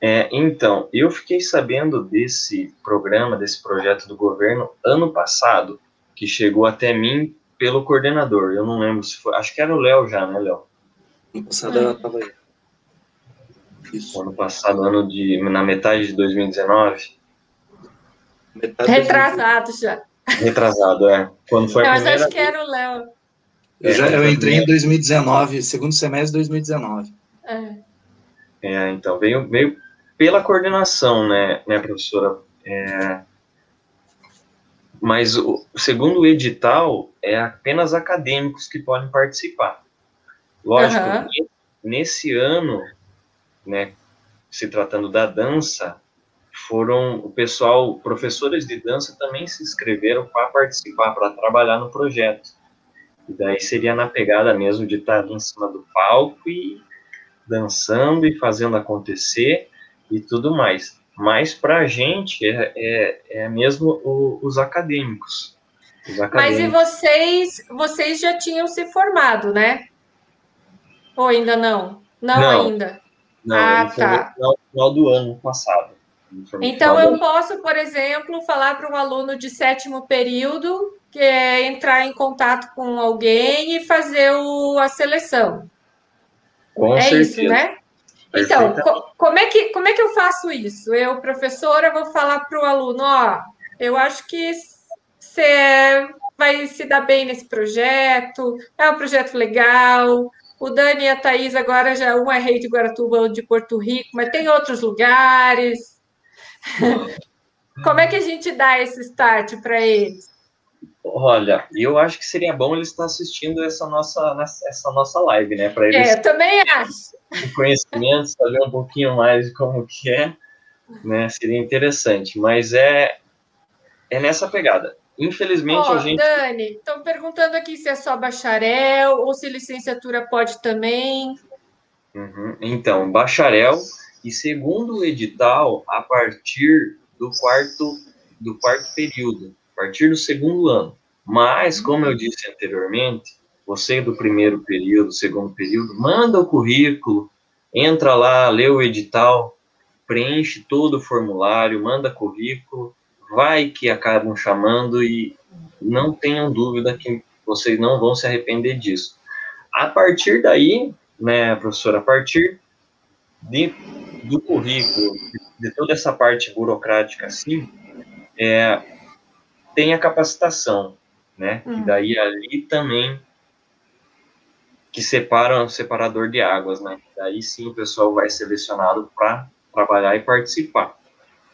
É, então, eu fiquei sabendo desse programa, desse projeto do governo, ano passado, que chegou até mim pelo coordenador. Eu não lembro se foi. Acho que era o Léo já, né, Léo? Ano passado ela estava aí. Isso. Ano passado, ano de. na metade de 2019. Metade Retrasado já. Retrasado, é. Quando foi eu a primeira acho que era o Léo. Eu, já, eu entrei em 2019, segundo semestre de 2019. É. é, então, veio, veio pela coordenação, né, né professora? É, mas o segundo o edital é apenas acadêmicos que podem participar. Lógico, uhum. nesse ano, né, se tratando da dança, foram o pessoal, professores de dança também se inscreveram para participar, para trabalhar no projeto. E daí seria na pegada mesmo de estar em cima do palco e dançando e fazendo acontecer e tudo mais. Mas para a gente é, é, é mesmo o, os, acadêmicos, os acadêmicos. Mas e vocês, vocês já tinham se formado, né? Ou ainda não? Não, não ainda. Não, ah, tá. no final do ano passado. Então, eu posso, por exemplo, falar para um aluno de sétimo período que é entrar em contato com alguém e fazer o, a seleção. Com é certeza. isso, né? Então, co como, é que, como é que eu faço isso? Eu, professora, vou falar para o aluno, ó, eu acho que você vai se dar bem nesse projeto, é um projeto legal, o Dani e a Thaís agora já um é rei de Guaratuba, outro de Porto Rico, mas tem outros lugares. [LAUGHS] Como é que a gente dá esse start para eles? Olha, eu acho que seria bom eles estar assistindo essa nossa, essa nossa live, né? Para eles. É, eu também acho. Conhecimento, saber um pouquinho mais de como que é, né? Seria interessante. Mas é, é nessa pegada. Infelizmente, oh, a gente. Dani, estão perguntando aqui se é só bacharel ou se licenciatura pode também. Uhum. Então, bacharel, e segundo o edital, a partir do quarto, do quarto período, a partir do segundo ano. Mas, como eu disse anteriormente, você do primeiro período, segundo período, manda o currículo, entra lá, lê o edital, preenche todo o formulário, manda currículo, vai que acabam chamando e não tenham dúvida que vocês não vão se arrepender disso. A partir daí, né, professora, a partir de, do currículo, de, toda essa parte burocrática assim, é, tem a capacitação, né? Hum. E daí ali também que separa o separador de águas, né? Daí sim o pessoal vai selecionado para trabalhar e participar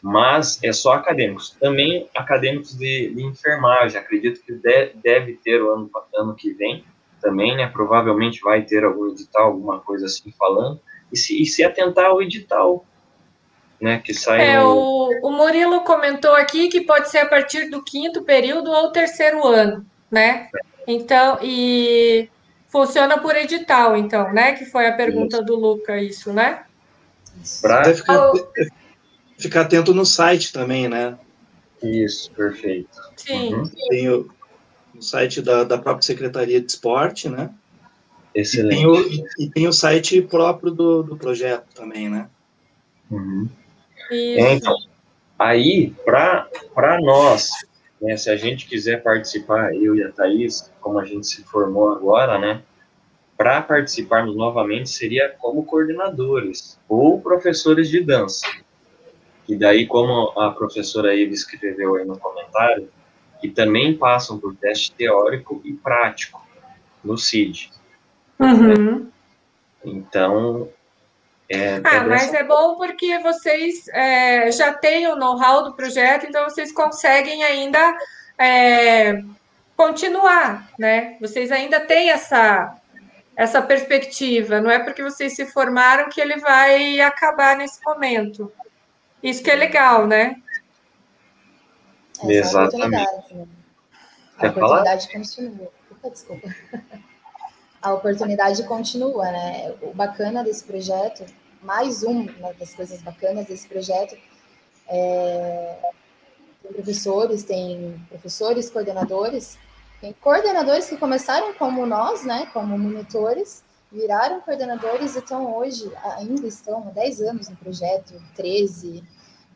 mas é só acadêmicos. Também acadêmicos de, de enfermagem, acredito que de, deve ter o ano, ano que vem também, né? Provavelmente vai ter algum edital, alguma coisa assim falando, e se, e se atentar ao edital, né? Que sai. É, no... o, o Murilo comentou aqui que pode ser a partir do quinto período ou terceiro ano, né? Então, e funciona por edital, então, né? Que foi a pergunta isso. do Luca, isso, né? Pra ficar atento no site também, né? Isso, perfeito. Sim. Uhum. Tem o, o site da, da própria Secretaria de Esporte, né? Excelente. E tem o, e, e tem o site próprio do, do projeto também, né? Uhum. É, então, aí, para nós, né, se a gente quiser participar, eu e a Thaís, como a gente se formou agora, né? Para participarmos novamente, seria como coordenadores ou professores de dança. E daí, como a professora Eva escreveu aí no comentário, que também passam por teste teórico e prático no CID. Uhum. Então, é, ah, é mas é bom porque vocês é, já têm o know-how do projeto, então vocês conseguem ainda é, continuar, né? Vocês ainda têm essa, essa perspectiva, não é porque vocês se formaram que ele vai acabar nesse momento. Isso que é legal, né? Exatamente. É a oportunidade. Né? A oportunidade continua. Opa, desculpa. [LAUGHS] A oportunidade continua, né? O bacana desse projeto, mais uma das coisas bacanas desse projeto, é, tem professores, tem professores, coordenadores, tem coordenadores que começaram como nós, né, como monitores, viraram coordenadores e estão hoje, ainda estão há 10 anos no projeto, 13,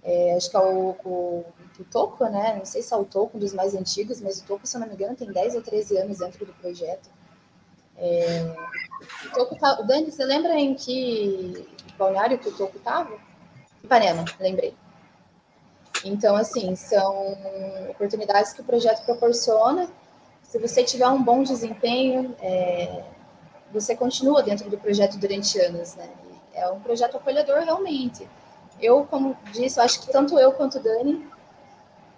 é, acho que é o, o, o Toco, né? Não sei se é o Toco, um dos mais antigos, mas o Toco, se eu não me engano, tem 10 ou 13 anos dentro do projeto. É, Toco Dani, você lembra em que balneário que o Toco estava? Ipanema, lembrei. Então, assim, são oportunidades que o projeto proporciona. Se você tiver um bom desempenho, é, você continua dentro do projeto durante anos, né? É um projeto acolhedor realmente. Eu, como disse, eu acho que tanto eu quanto Dani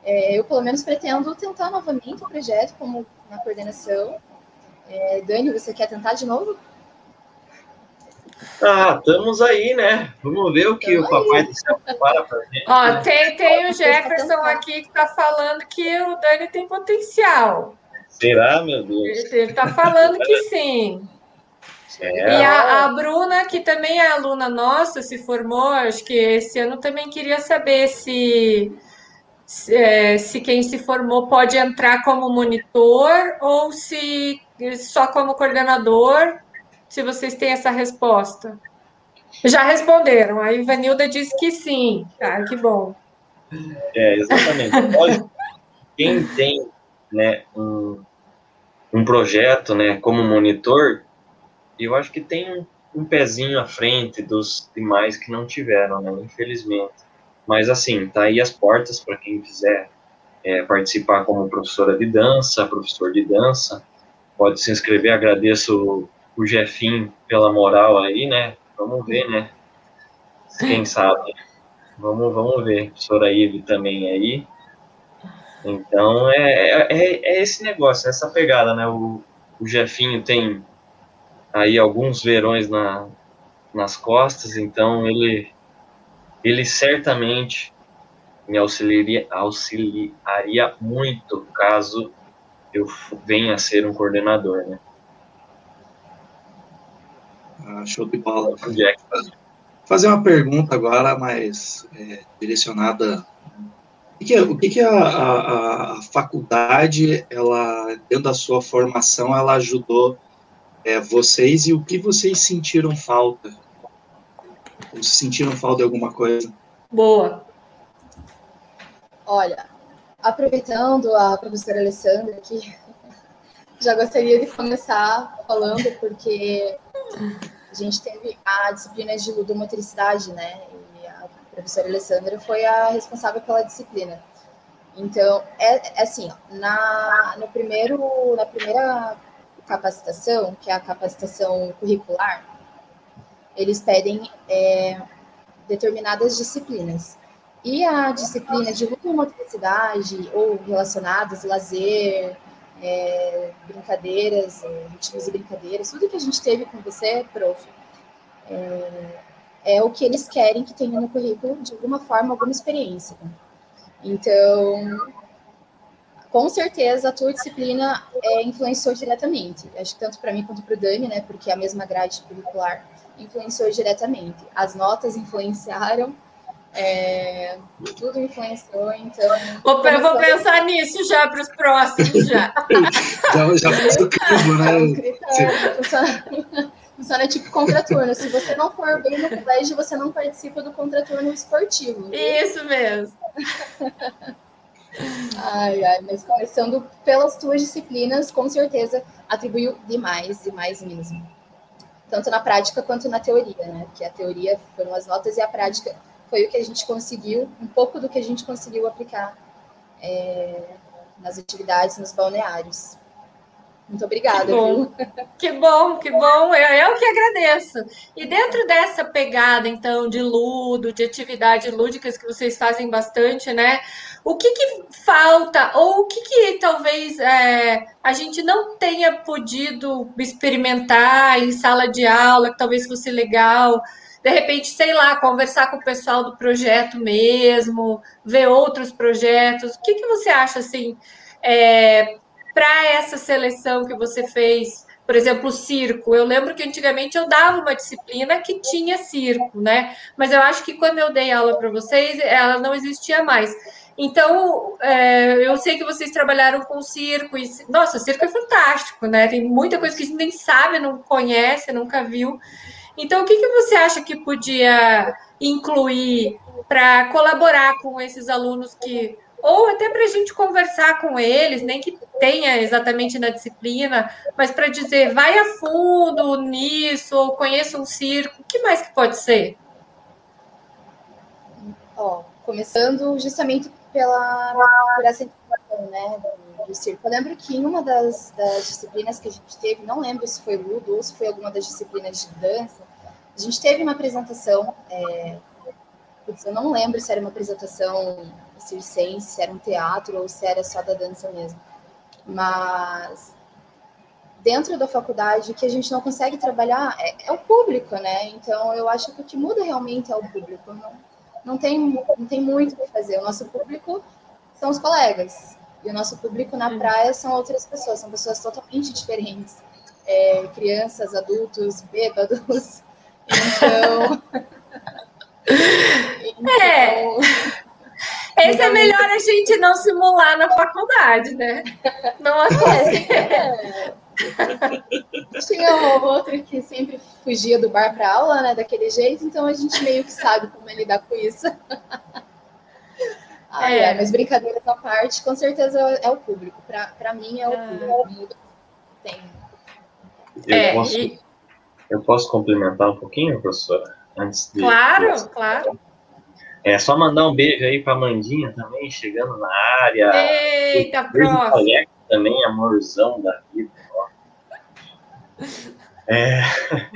É, eu, pelo menos, pretendo tentar novamente o projeto como na coordenação. É, Dani, você quer tentar de novo? Ah, estamos aí, né? Vamos ver o que Tamo o papai do céu prepara para gente. Ó, tem, tem o Jefferson aqui que está falando que o Dani tem potencial. Será, meu Deus? Ele está falando que [LAUGHS] sim. É. E a, a, Bruna, que também é aluna nossa, se formou, acho que esse ano também queria saber se, se, é, se quem se formou pode entrar como monitor ou se só como coordenador se vocês têm essa resposta. Já responderam. A Ivanilda disse que sim. Ah, que bom. É, exatamente. quem tem né, um, um projeto né, como monitor, eu acho que tem um, um pezinho à frente dos demais que não tiveram, né, infelizmente. Mas, assim, tá aí as portas para quem quiser é, participar como professora de dança, professor de dança. Pode se inscrever, agradeço o Jefinho pela moral aí, né? Vamos ver, né? Quem sabe. Vamos, vamos ver. Professora Ive também aí. Então, é, é, é, esse negócio, essa pegada, né? O, o Jefinho tem aí alguns verões na, nas costas, então ele, ele certamente me auxiliaria, auxiliaria muito caso eu venha a ser um coordenador, né? Ah, show de bola. Fazer uma pergunta agora, mais é, direcionada. O que, que, é, o que, que a, a, a, faculdade, ela, dentro da sua formação, ela ajudou é, vocês e o que vocês sentiram falta? Ou sentiram falta de alguma coisa? Boa. Olha, aproveitando a professora Alessandra aqui, [LAUGHS] já gostaria de começar falando, porque a gente teve a disciplina de ludomotricidade, né? E a professora Alessandra foi a responsável pela disciplina. Então, é, é assim, na, no primeiro, na primeira capacitação, que é a capacitação curricular, eles pedem é, determinadas disciplinas. E a disciplina de ludomotricidade ou relacionadas, lazer, é, brincadeiras, é, ritmos e brincadeiras, tudo que a gente teve com você, prof, é, é, o que eles querem que tenha no currículo, de alguma forma, alguma experiência. Então, com certeza, a tua disciplina é, influenciou diretamente. Acho que tanto para mim quanto para o Dani, né, porque é a mesma grade curricular influenciou diretamente. As notas influenciaram, é, tudo influenciou, então. Opa, eu vou pensar nisso já para os próximos já. [LAUGHS] já já o campo, né? É funciona, [LAUGHS] funciona tipo contraturno. Se você não for bem no colégio, você não participa do contraturno esportivo. Isso mesmo. [LAUGHS] Ai, ai, mas começando pelas tuas disciplinas, com certeza atribuiu demais, demais mesmo. Tanto na prática quanto na teoria, né? Porque a teoria foram as notas e a prática foi o que a gente conseguiu, um pouco do que a gente conseguiu aplicar é, nas atividades nos balneários. Muito obrigada. Que bom, [LAUGHS] que bom, que bom. Eu, eu que agradeço. E dentro dessa pegada, então, de ludo, de atividades lúdicas que vocês fazem bastante, né? O que, que falta, ou o que, que talvez é, a gente não tenha podido experimentar em sala de aula, que talvez fosse legal de repente, sei lá, conversar com o pessoal do projeto mesmo, ver outros projetos. O que, que você acha assim é, para essa seleção que você fez? Por exemplo, o circo. Eu lembro que antigamente eu dava uma disciplina que tinha circo, né? Mas eu acho que quando eu dei aula para vocês, ela não existia mais. Então, é, eu sei que vocês trabalharam com circo. E, nossa, circo é fantástico, né? Tem muita coisa que a gente nem sabe, não conhece, nunca viu. Então, o que, que você acha que podia incluir para colaborar com esses alunos que. Ou até para a gente conversar com eles, nem que tenha exatamente na disciplina, mas para dizer, vai a fundo nisso, ou conheça um circo, o que mais que pode ser? Ó, começando justamente pela, por essa informação, né, do, do, circo. Eu lembro que em uma das, das disciplinas que a gente teve, não lembro se foi ludo ou se foi alguma das disciplinas de dança, a gente teve uma apresentação, é, eu não lembro se era uma apresentação circense, se era um teatro ou se era só da dança mesmo. Mas dentro da faculdade, o que a gente não consegue trabalhar é, é, o público, né? Então, eu acho que o que muda realmente é o público. Não, não, tem, não tem muito o que fazer. O nosso público são os colegas. E o nosso público na praia são outras pessoas, são pessoas totalmente diferentes. É, crianças, adultos, bêbados. Então. [LAUGHS] então... É. Esse é melhor a gente não simular na faculdade, né? Não acontece. É. [LAUGHS] Tinha um outro que sempre fugia do bar para aula, né? Daquele jeito, então a gente meio que sabe como lidar com isso. [LAUGHS] ah, é. é. mas brincadeiras à parte, com certeza é o público. Para mim é o ah. público. Tem. Eu, é, posso, e... eu posso complementar um pouquinho, professora? Antes de. Claro, claro. É só mandar um beijo aí para Mandinha também, chegando na área. Eita, próximo. Também, amorzão da vida. É,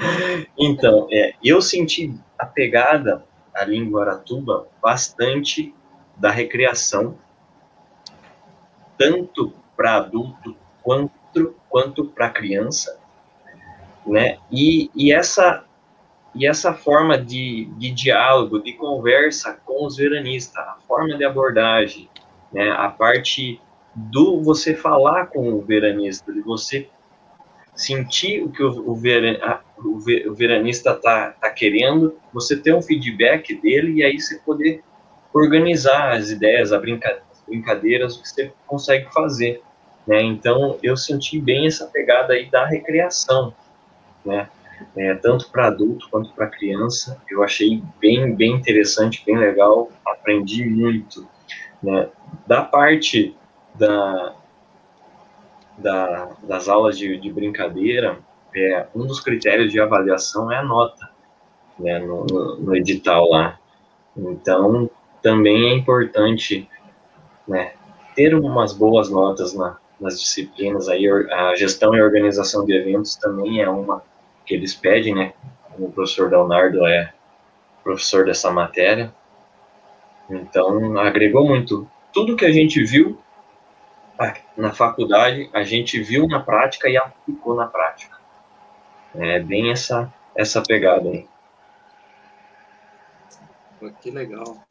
[LAUGHS] então, é, eu senti a pegada ali em Guaratuba bastante da recreação, tanto para adulto quanto, quanto para criança, né? E, e, essa, e essa forma de, de diálogo, de conversa com os veranistas, a forma de abordagem, né? a parte do você falar com o veranista, de você sentir o que o, o, veran, o, veranista está tá querendo, você ter um feedback dele e aí você poder organizar as ideias, as brincadeiras, o que você consegue fazer. Né? Então, eu senti bem essa pegada aí da recreação, né? É, tanto para adulto quanto para criança. Eu achei bem, bem interessante, bem legal, aprendi muito. Né? Da parte da, da, das aulas de, de brincadeira, é, um dos critérios de avaliação é a nota, né, no, no, no edital lá. Então, também é importante, né, ter umas boas notas na, nas disciplinas aí, a gestão e organização de eventos também é uma que eles pedem, né, o professor Leonardo é professor dessa matéria, então agregou muito. Tudo que a gente viu na faculdade, a gente viu na prática e aplicou na prática. É bem essa, essa pegada aí. Que legal.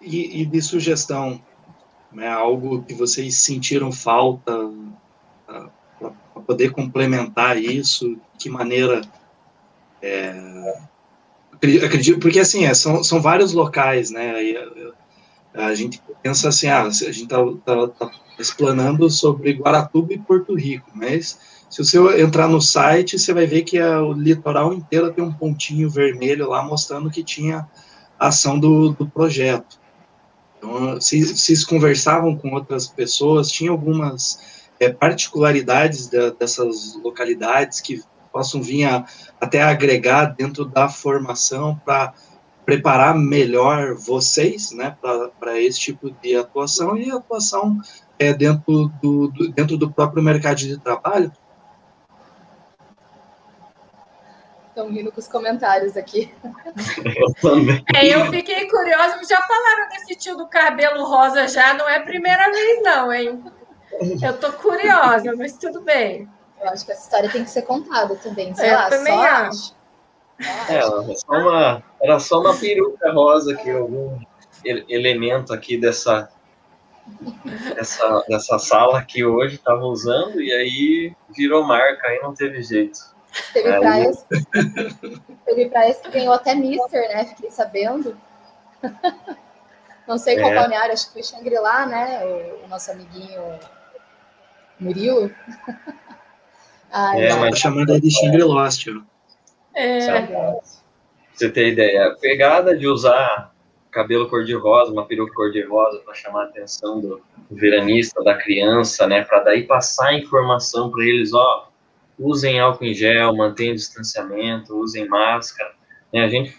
E, e de sugestão, né, algo que vocês sentiram falta ah, poder complementar isso? Que maneira? É, acredito, porque assim, é, são, são vários locais, né? A gente pensa assim, ah, a gente está tá, tá explanando sobre Guaratuba e Porto Rico, mas se você entrar no site, você vai ver que a, o litoral inteiro tem um pontinho vermelho lá mostrando que tinha ação do, do projeto. Então, se vocês conversavam com outras pessoas, tinha algumas é, particularidades da, dessas localidades que possam vir a, até agregar dentro da formação para preparar melhor vocês né, para esse tipo de atuação e atuação é, dentro, do, do, dentro do próprio mercado de trabalho. Estão rindo com os comentários aqui. [LAUGHS] Eu também. É, eu fiquei curiosa, já falaram desse tio do cabelo rosa já, não é a primeira vez não, hein? [LAUGHS] Eu tô curiosa, mas tudo bem. Eu acho que essa história tem que ser contada também, sei eu lá, também só acho. É, era só uma, era só uma peruca rosa que algum elemento aqui dessa, dessa, dessa sala que hoje estava usando e aí virou marca, aí não teve jeito. Teve aí... praias, [LAUGHS] teve praias que ganhou até Mister, né? Fiquei sabendo. [LAUGHS] Não sei qual é. balneário, acho que foi Xangri-Lá, né? O, o, nosso amiguinho Murilo. Ai, [LAUGHS] é, mas chamando de Xangri-Lost, ó. É. Você tem ideia? A pegada de usar cabelo cor-de-rosa, uma peruca cor-de-rosa para chamar a atenção do veranista, da criança, né? Para daí passar informação para eles, ó, usem álcool em gel, mantenham distanciamento, usem máscara. Né? A gente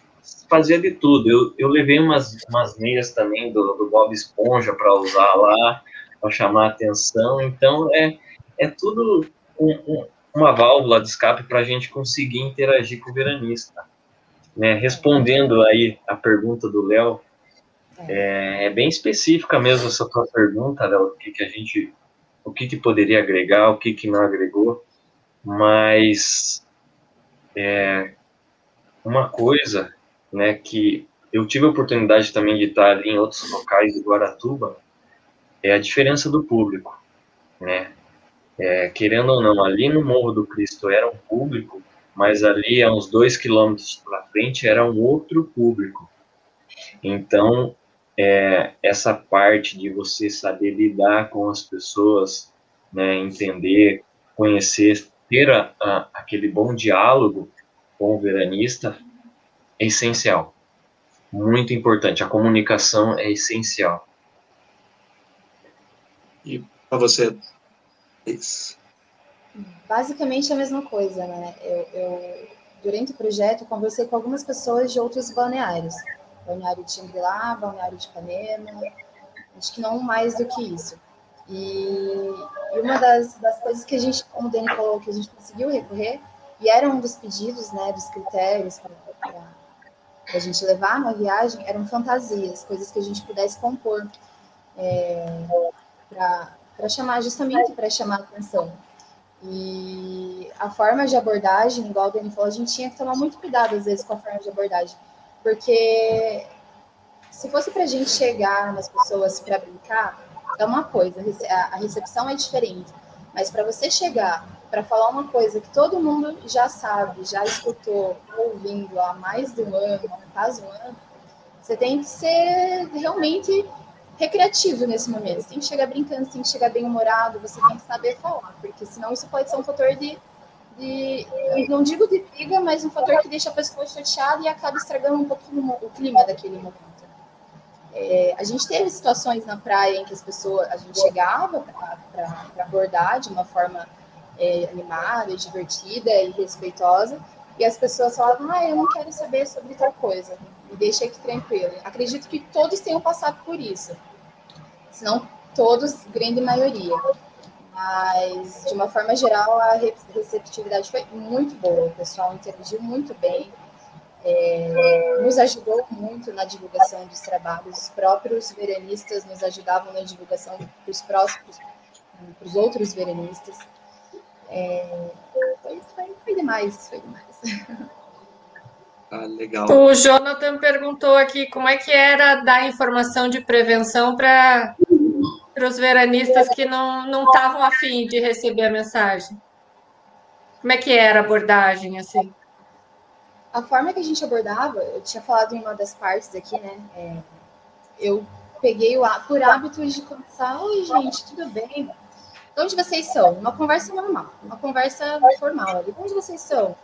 fazia de tudo. Eu, eu levei umas, umas meias também do, do Bob Esponja para usar lá, para chamar a atenção. Então, é, é tudo um, um uma válvula de escape para a gente conseguir interagir com o veranista. Né? Respondendo aí a pergunta do Léo, É, é bem específica mesmo essa tua pergunta, Léo, o que, que a gente, o que, que poderia agregar, o que, que não agregou, mas é, uma coisa, né, que eu tive a oportunidade também de estar ali em outros locais de Guaratuba, é a diferença do público, né? É, querendo ou não, ali no Morro do Cristo era um público, mas ali a uns dois quilômetros para frente era um outro público. Então, é, essa parte de você saber lidar com as pessoas, né, entender, conhecer, ter a, a, aquele bom diálogo com o veranista é essencial. Muito importante. A comunicação é essencial. E para você, isso. Basicamente a mesma coisa, né? Eu, eu, durante o projeto, conversei com algumas pessoas de outros balneários. Balneário de Xangri-Lá, Balneário de Ipanema, acho que não mais do que isso. E, e uma das, das, coisas que a gente, como o Dani falou, que a gente conseguiu recorrer, e era um dos pedidos, né, dos critérios para a gente levar na viagem, eram fantasias, coisas que a gente pudesse compor é, para chamar, justamente para chamar atenção. E a forma de abordagem, igual o Dani falou, a gente tinha que tomar muito cuidado, às vezes, com a forma de abordagem. Porque se fosse para a gente chegar nas pessoas para brincar, é uma coisa, a recepção é diferente. Mas para você chegar para falar uma coisa que todo mundo já sabe, já escutou, ouvindo há mais de um ano, quase um ano, você tem que ser realmente recreativo nesse momento. Você tem que chegar brincando, você tem que chegar bem humorado, você tem que saber falar, porque senão isso pode ser um fator de, de não digo de briga, mas um fator que deixa a pessoa chateada e acaba estragando um pouquinho o clima daquele momento. É, a gente teve situações na praia em que as pessoas, a gente chegava para abordar de uma forma é, animada, divertida e respeitosa, e as pessoas falavam, ah, eu não quero saber sobre tal coisa, me deixa aqui tranquilo. Acredito que todos tenham passado por isso se não todos, grande maioria. Mas, de uma forma geral, a receptividade foi muito boa, o pessoal interagiu muito bem, é, nos ajudou muito na divulgação dos trabalhos, os próprios veranistas nos ajudavam na divulgação para os próximos, para os outros veranistas. É, foi, foi, foi demais, foi demais. [LAUGHS] Ah, legal. O Jonathan perguntou aqui como é que era dar informação de prevenção para os veranistas que não estavam afim de receber a mensagem. Como é que era a abordagem, assim? A forma que a gente abordava, eu tinha falado em uma das partes aqui, né? É, eu peguei o, por hábito de começar, oi gente, tudo bem? De onde vocês são? Uma conversa normal, uma conversa formal. De onde vocês são?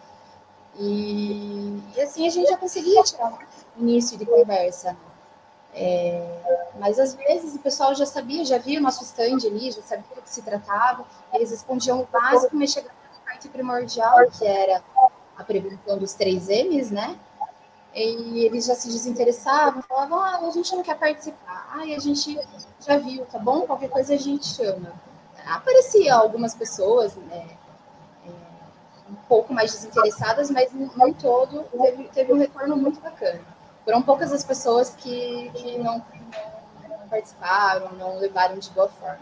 E, e, assim a gente já conseguia tirar um início de conversa. É, mas às vezes o pessoal já sabia, já via o nosso stand ali, já sabia do que se tratava, eles respondiam o básico, mas chegava na parte primordial, que era a prevenção dos três M's, né? E eles já se desinteressavam, falavam, ah, a gente não quer participar, ah, a gente já viu, tá bom? Qualquer coisa a gente chama. Aparecia algumas pessoas, né? um pouco mais desinteressadas, mas no todo teve, teve um retorno muito bacana. Foram poucas as pessoas que, que não, não participaram, não levaram de boa forma.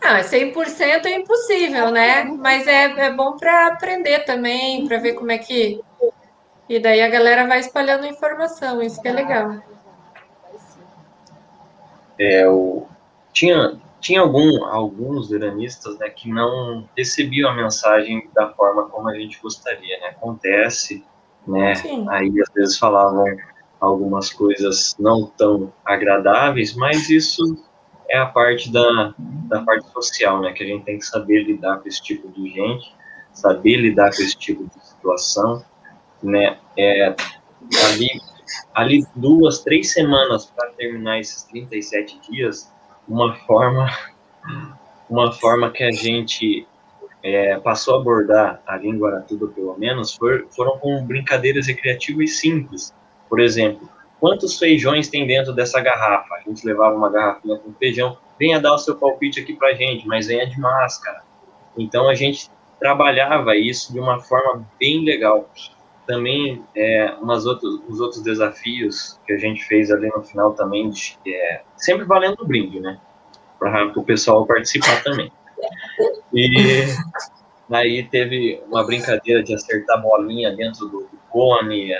Ah, 100% é impossível, né? Mas é, é bom para aprender também, para ver como é que. E daí a galera vai espalhando informação, isso que é legal. É, o... tinha, tinha algum, alguns veranistas né, que não recebiam a mensagem da forma como a gente gostaria, né? Acontece, né? Sim. Aí às vezes falavam algumas coisas não tão agradáveis, mas isso é a parte da, da parte social, né? Que a gente tem que saber lidar com esse tipo de gente, saber lidar com esse tipo de situação, né? É, ali, ali duas, três semanas para terminar esses 37 dias, uma forma, uma forma que a gente é, passou a abordar a língua aratuba, pelo menos, for, foram com brincadeiras recreativas simples. Por exemplo, quantos feijões tem dentro dessa garrafa? A gente levava uma garrafinha com feijão, venha dar o seu palpite aqui pra gente, mas venha de máscara. Então a gente trabalhava isso de uma forma bem legal. também é, umas outros, os outros desafios que a gente fez ali no final também, é, sempre valendo o brinde, né? Para o pessoal participar também. E aí teve uma brincadeira de acertar bolinha dentro do, cone,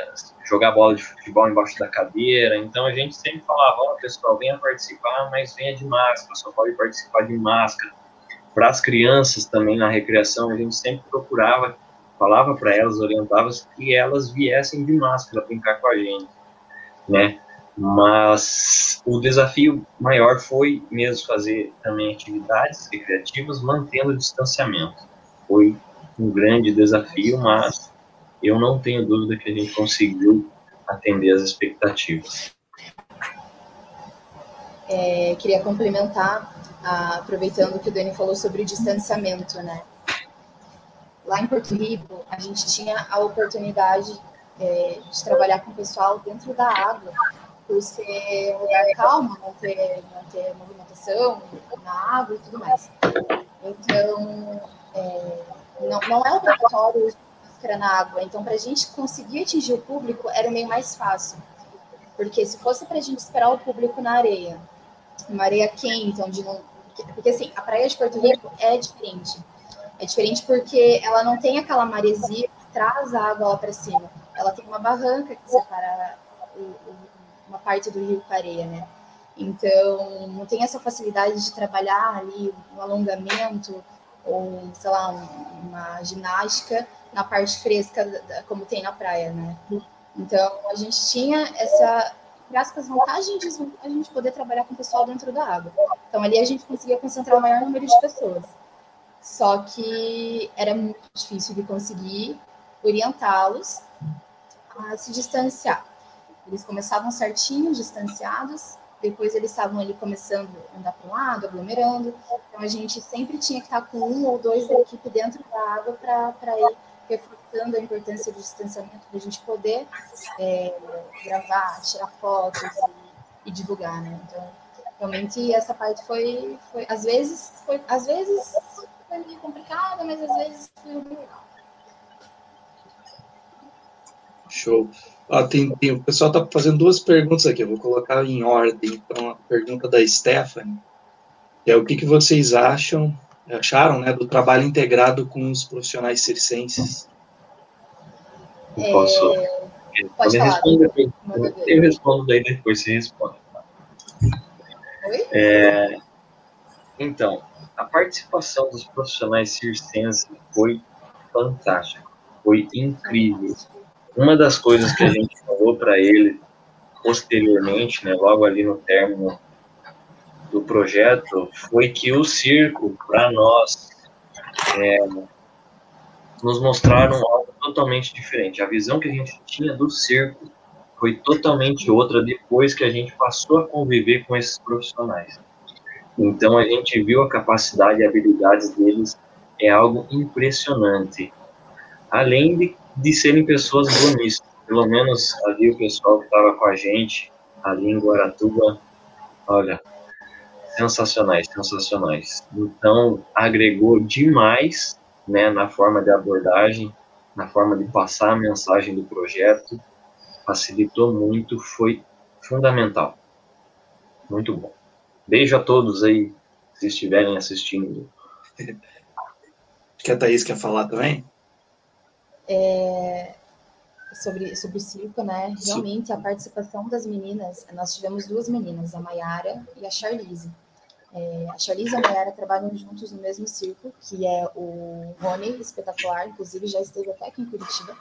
jogar bola de futebol embaixo da cadeira. Então a gente sempre falava, ó, oh, pessoal, venha participar, mas venha de máscara, só pode participar de máscara. Para as crianças também na recreação, a gente sempre procurava falava para elas, orientava que elas viessem de máscara brincar com a gente, né? Mas o desafio maior foi mesmo fazer também atividades recreativas mantendo o distanciamento. Foi um grande desafio, mas eu não tenho dúvida que a gente conseguiu atender as expectativas. É, queria complementar, aproveitando que o Dani falou sobre distanciamento, né? lá em Porto Rico, a gente tinha a oportunidade é, de trabalhar com o pessoal dentro da água, por ser um lugar calmo, não ter, não ter movimentação na água e tudo mais. Então, é, não, não é obrigatório máscara na água. Então, para a gente conseguir atingir o público, era o meio mais fácil. Porque se fosse para a gente esperar o público na areia, uma areia quente, onde não. Porque assim, a praia de Porto Rico é diferente. É diferente porque ela não tem aquela maresia que traz a água lá para cima. Ela tem uma barranca que separa o, o, uma parte do rio com a areia, né? Então, não tem essa facilidade de trabalhar ali um alongamento ou, sei lá, um, uma ginástica na parte fresca, como tem na praia, né? Então, a gente tinha essa, as vantagens e desvantagens de poder trabalhar com o pessoal dentro da água. Então, ali a gente conseguia concentrar o maior número de pessoas. Só que era muito difícil de conseguir orientá-los a se distanciar. Eles começavam certinho, distanciados, depois eles estavam ali começando a andar para um lado, aglomerando. Então a gente sempre tinha que estar com um ou dois da equipe dentro da água para ir reforçando a importância do distanciamento, para a gente poder é, gravar, tirar fotos e, e divulgar, né? Então, realmente essa parte foi, foi às vezes, foi, às vezes foi meio complicada, mas às vezes foi legal. Show. Ah, tem, tem, o pessoal está fazendo duas perguntas aqui, eu vou colocar em ordem. Então, a pergunta da Stephanie é o que, que vocês acham, acharam, né, do trabalho integrado com os profissionais circenses? É... Posso? Pode falar. Responder, eu respondo daí depois você responde. Oi? É, então, a participação dos profissionais circenses foi fantástica, foi incrível. Uma das coisas que a gente falou para ele posteriormente, né, logo ali no término do projeto, foi que o circo, para nós, é, nos mostraram algo totalmente diferente. A visão que a gente tinha do circo foi totalmente outra depois que a gente passou a conviver com esses profissionais. Então a gente viu a capacidade e habilidades deles é algo impressionante. Além de, de serem pessoas boníssimas, pelo menos ali o pessoal que estava com a gente ali em Guaratuba, olha, sensacionais, sensacionais. Então agregou demais, né, na forma de abordagem, na forma de passar a mensagem do projeto, facilitou muito, foi fundamental. Muito bom. Beijo a todos aí, se estiverem assistindo. Que a Thaís quer falar também? É, sobre, sobre o circo, né? Realmente, a participação das meninas, nós tivemos duas meninas, a Mayara e a Charlize. É, a Charlize e a Mayara trabalham juntos no mesmo circo, que é o Rony Espetacular, inclusive já esteve até aqui em Curitiba.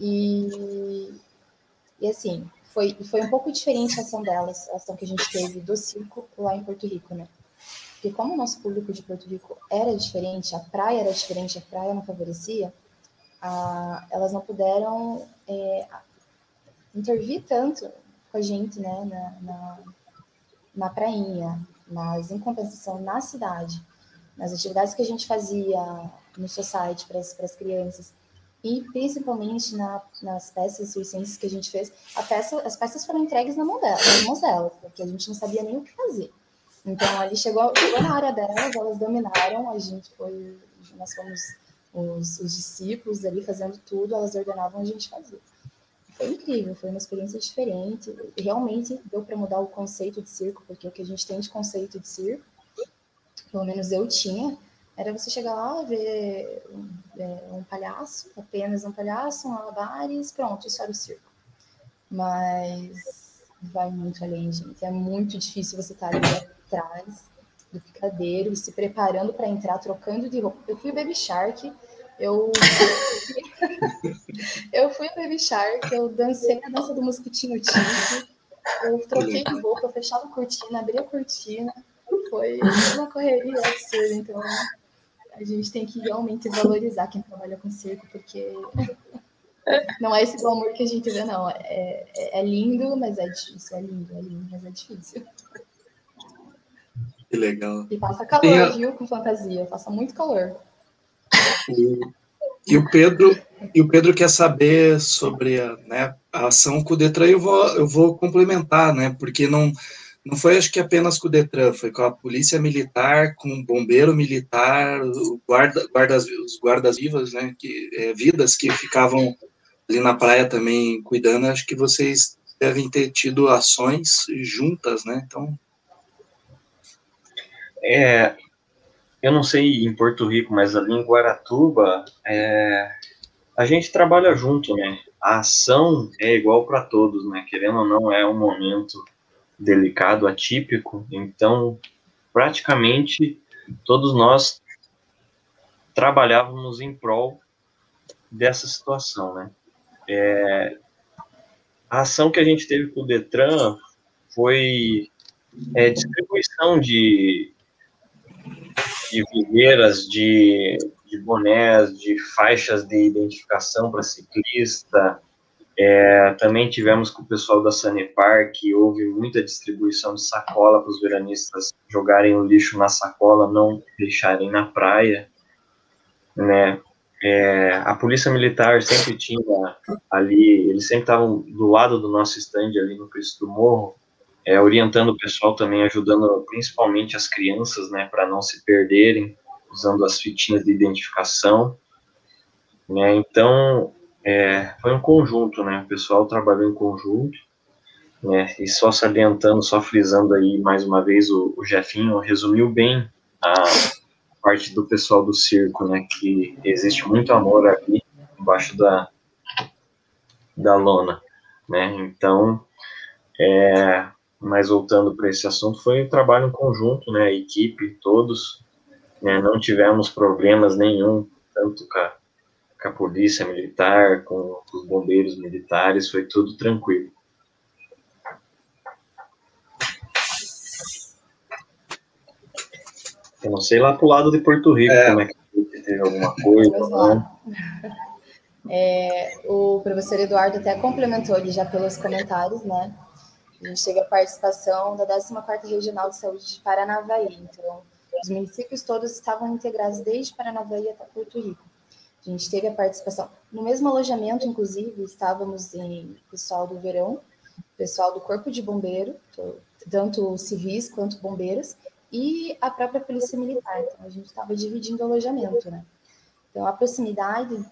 E, e assim, foi, foi um pouco diferente a ação delas, a ação que a gente teve do circo lá em Porto Rico, né? Porque como o nosso público de Porto Rico era diferente, a praia era diferente, a praia não favorecia, a, elas não puderam é, intervir tanto com a gente, né, na, na, na prainha, mas em compensação na cidade, nas atividades que a gente fazia no society para as crianças, e principalmente na, nas peças circenses que a gente fez, peça, as peças foram entregues na mão dela, nas mãos delas, porque a gente não sabia nem o que fazer. Então ali chegou, chegou na área delas, elas dominaram, a gente foi, nós fomos os, os discípulos ali fazendo tudo, elas ordenavam a gente fazer. Foi incrível, foi uma experiência diferente. Realmente deu para mudar o conceito de circo, porque o que a gente tem de conceito de circo, pelo menos eu tinha, era você chegar lá, ver um, é, um palhaço, apenas um palhaço, um alabares, pronto, isso era o circo. Mas vai muito além, gente. É muito difícil você estar ali atrás do picadeiro, se preparando para entrar, trocando de roupa. Eu fui o Baby Shark, eu [LAUGHS] eu fui o Baby Shark, eu dancei a dança do mosquitinho tique, eu troquei de roupa, eu fechava a cortina, abri a cortina, foi uma correria absurda, então a gente tem que realmente valorizar quem trabalha com circo, porque [LAUGHS] não é esse glamour que a gente vê, não. É, é, é lindo, mas é difícil, é lindo, é lindo, mas é difícil. Que legal. E passa calor, a... viu, com fantasia. Passa muito calor. E, e, o Pedro e o Pedro quer saber sobre a, né, a ação com o Detran. Eu vou, eu vou complementar, né? Porque não não foi acho que apenas com o Detran, foi com a polícia militar, com o bombeiro militar, o guarda, guardas, os guardas vivas, né? Que é, vidas que ficavam ali na praia também cuidando. Acho que vocês devem ter tido ações juntas, né? Então é, eu não sei em Porto Rico, mas ali em Guaratuba, é, a gente trabalha junto, né? A ação é igual para todos, né? Querendo ou não, é um momento delicado, atípico, então praticamente todos nós trabalhávamos em prol dessa situação, né? É, a ação que a gente teve com o Detran foi é, distribuição de, de viveiras, de, de bonés, de faixas de identificação para ciclista. É, também tivemos com o pessoal da Sanepar, que houve muita distribuição de sacola para os veranistas jogarem o lixo na sacola, não deixarem na praia. Né? É, a polícia militar sempre tinha ali, eles sempre estavam do lado do nosso stand ali no Cristo do Morro, é, orientando o pessoal também, ajudando principalmente as crianças, né, para não se perderem, usando as fitinhas de identificação, né, então é, foi um conjunto, né, o pessoal trabalhou em conjunto, né, e só salientando, só frisando aí mais uma vez, o, o Jefinho resumiu bem a parte do pessoal do circo, né, que existe muito amor ali embaixo da, da lona, né, então, é, mas voltando para esse assunto, foi um trabalho em conjunto, né, a equipe, todos, né, não tivemos problemas nenhum, tanto com a, com a polícia militar, com os bombeiros militares, foi tudo tranquilo. Eu não sei lá pro lado de Porto Rico é. como é que teve alguma coisa. [LAUGHS] É, o professor Eduardo até complementou ali já pelos comentários, né? A gente teve a participação da 14ª Regional de Saúde de Paranavaí. Então, os municípios todos estavam integrados desde Paranavaí até Porto Rico. A gente teve a participação. No mesmo alojamento, inclusive, estávamos em pessoal do verão, pessoal do Corpo de Bombeiro, tanto civis quanto bombeiros, e a própria Polícia Militar. Então, a gente estava dividindo o alojamento, né? Então, a proximidade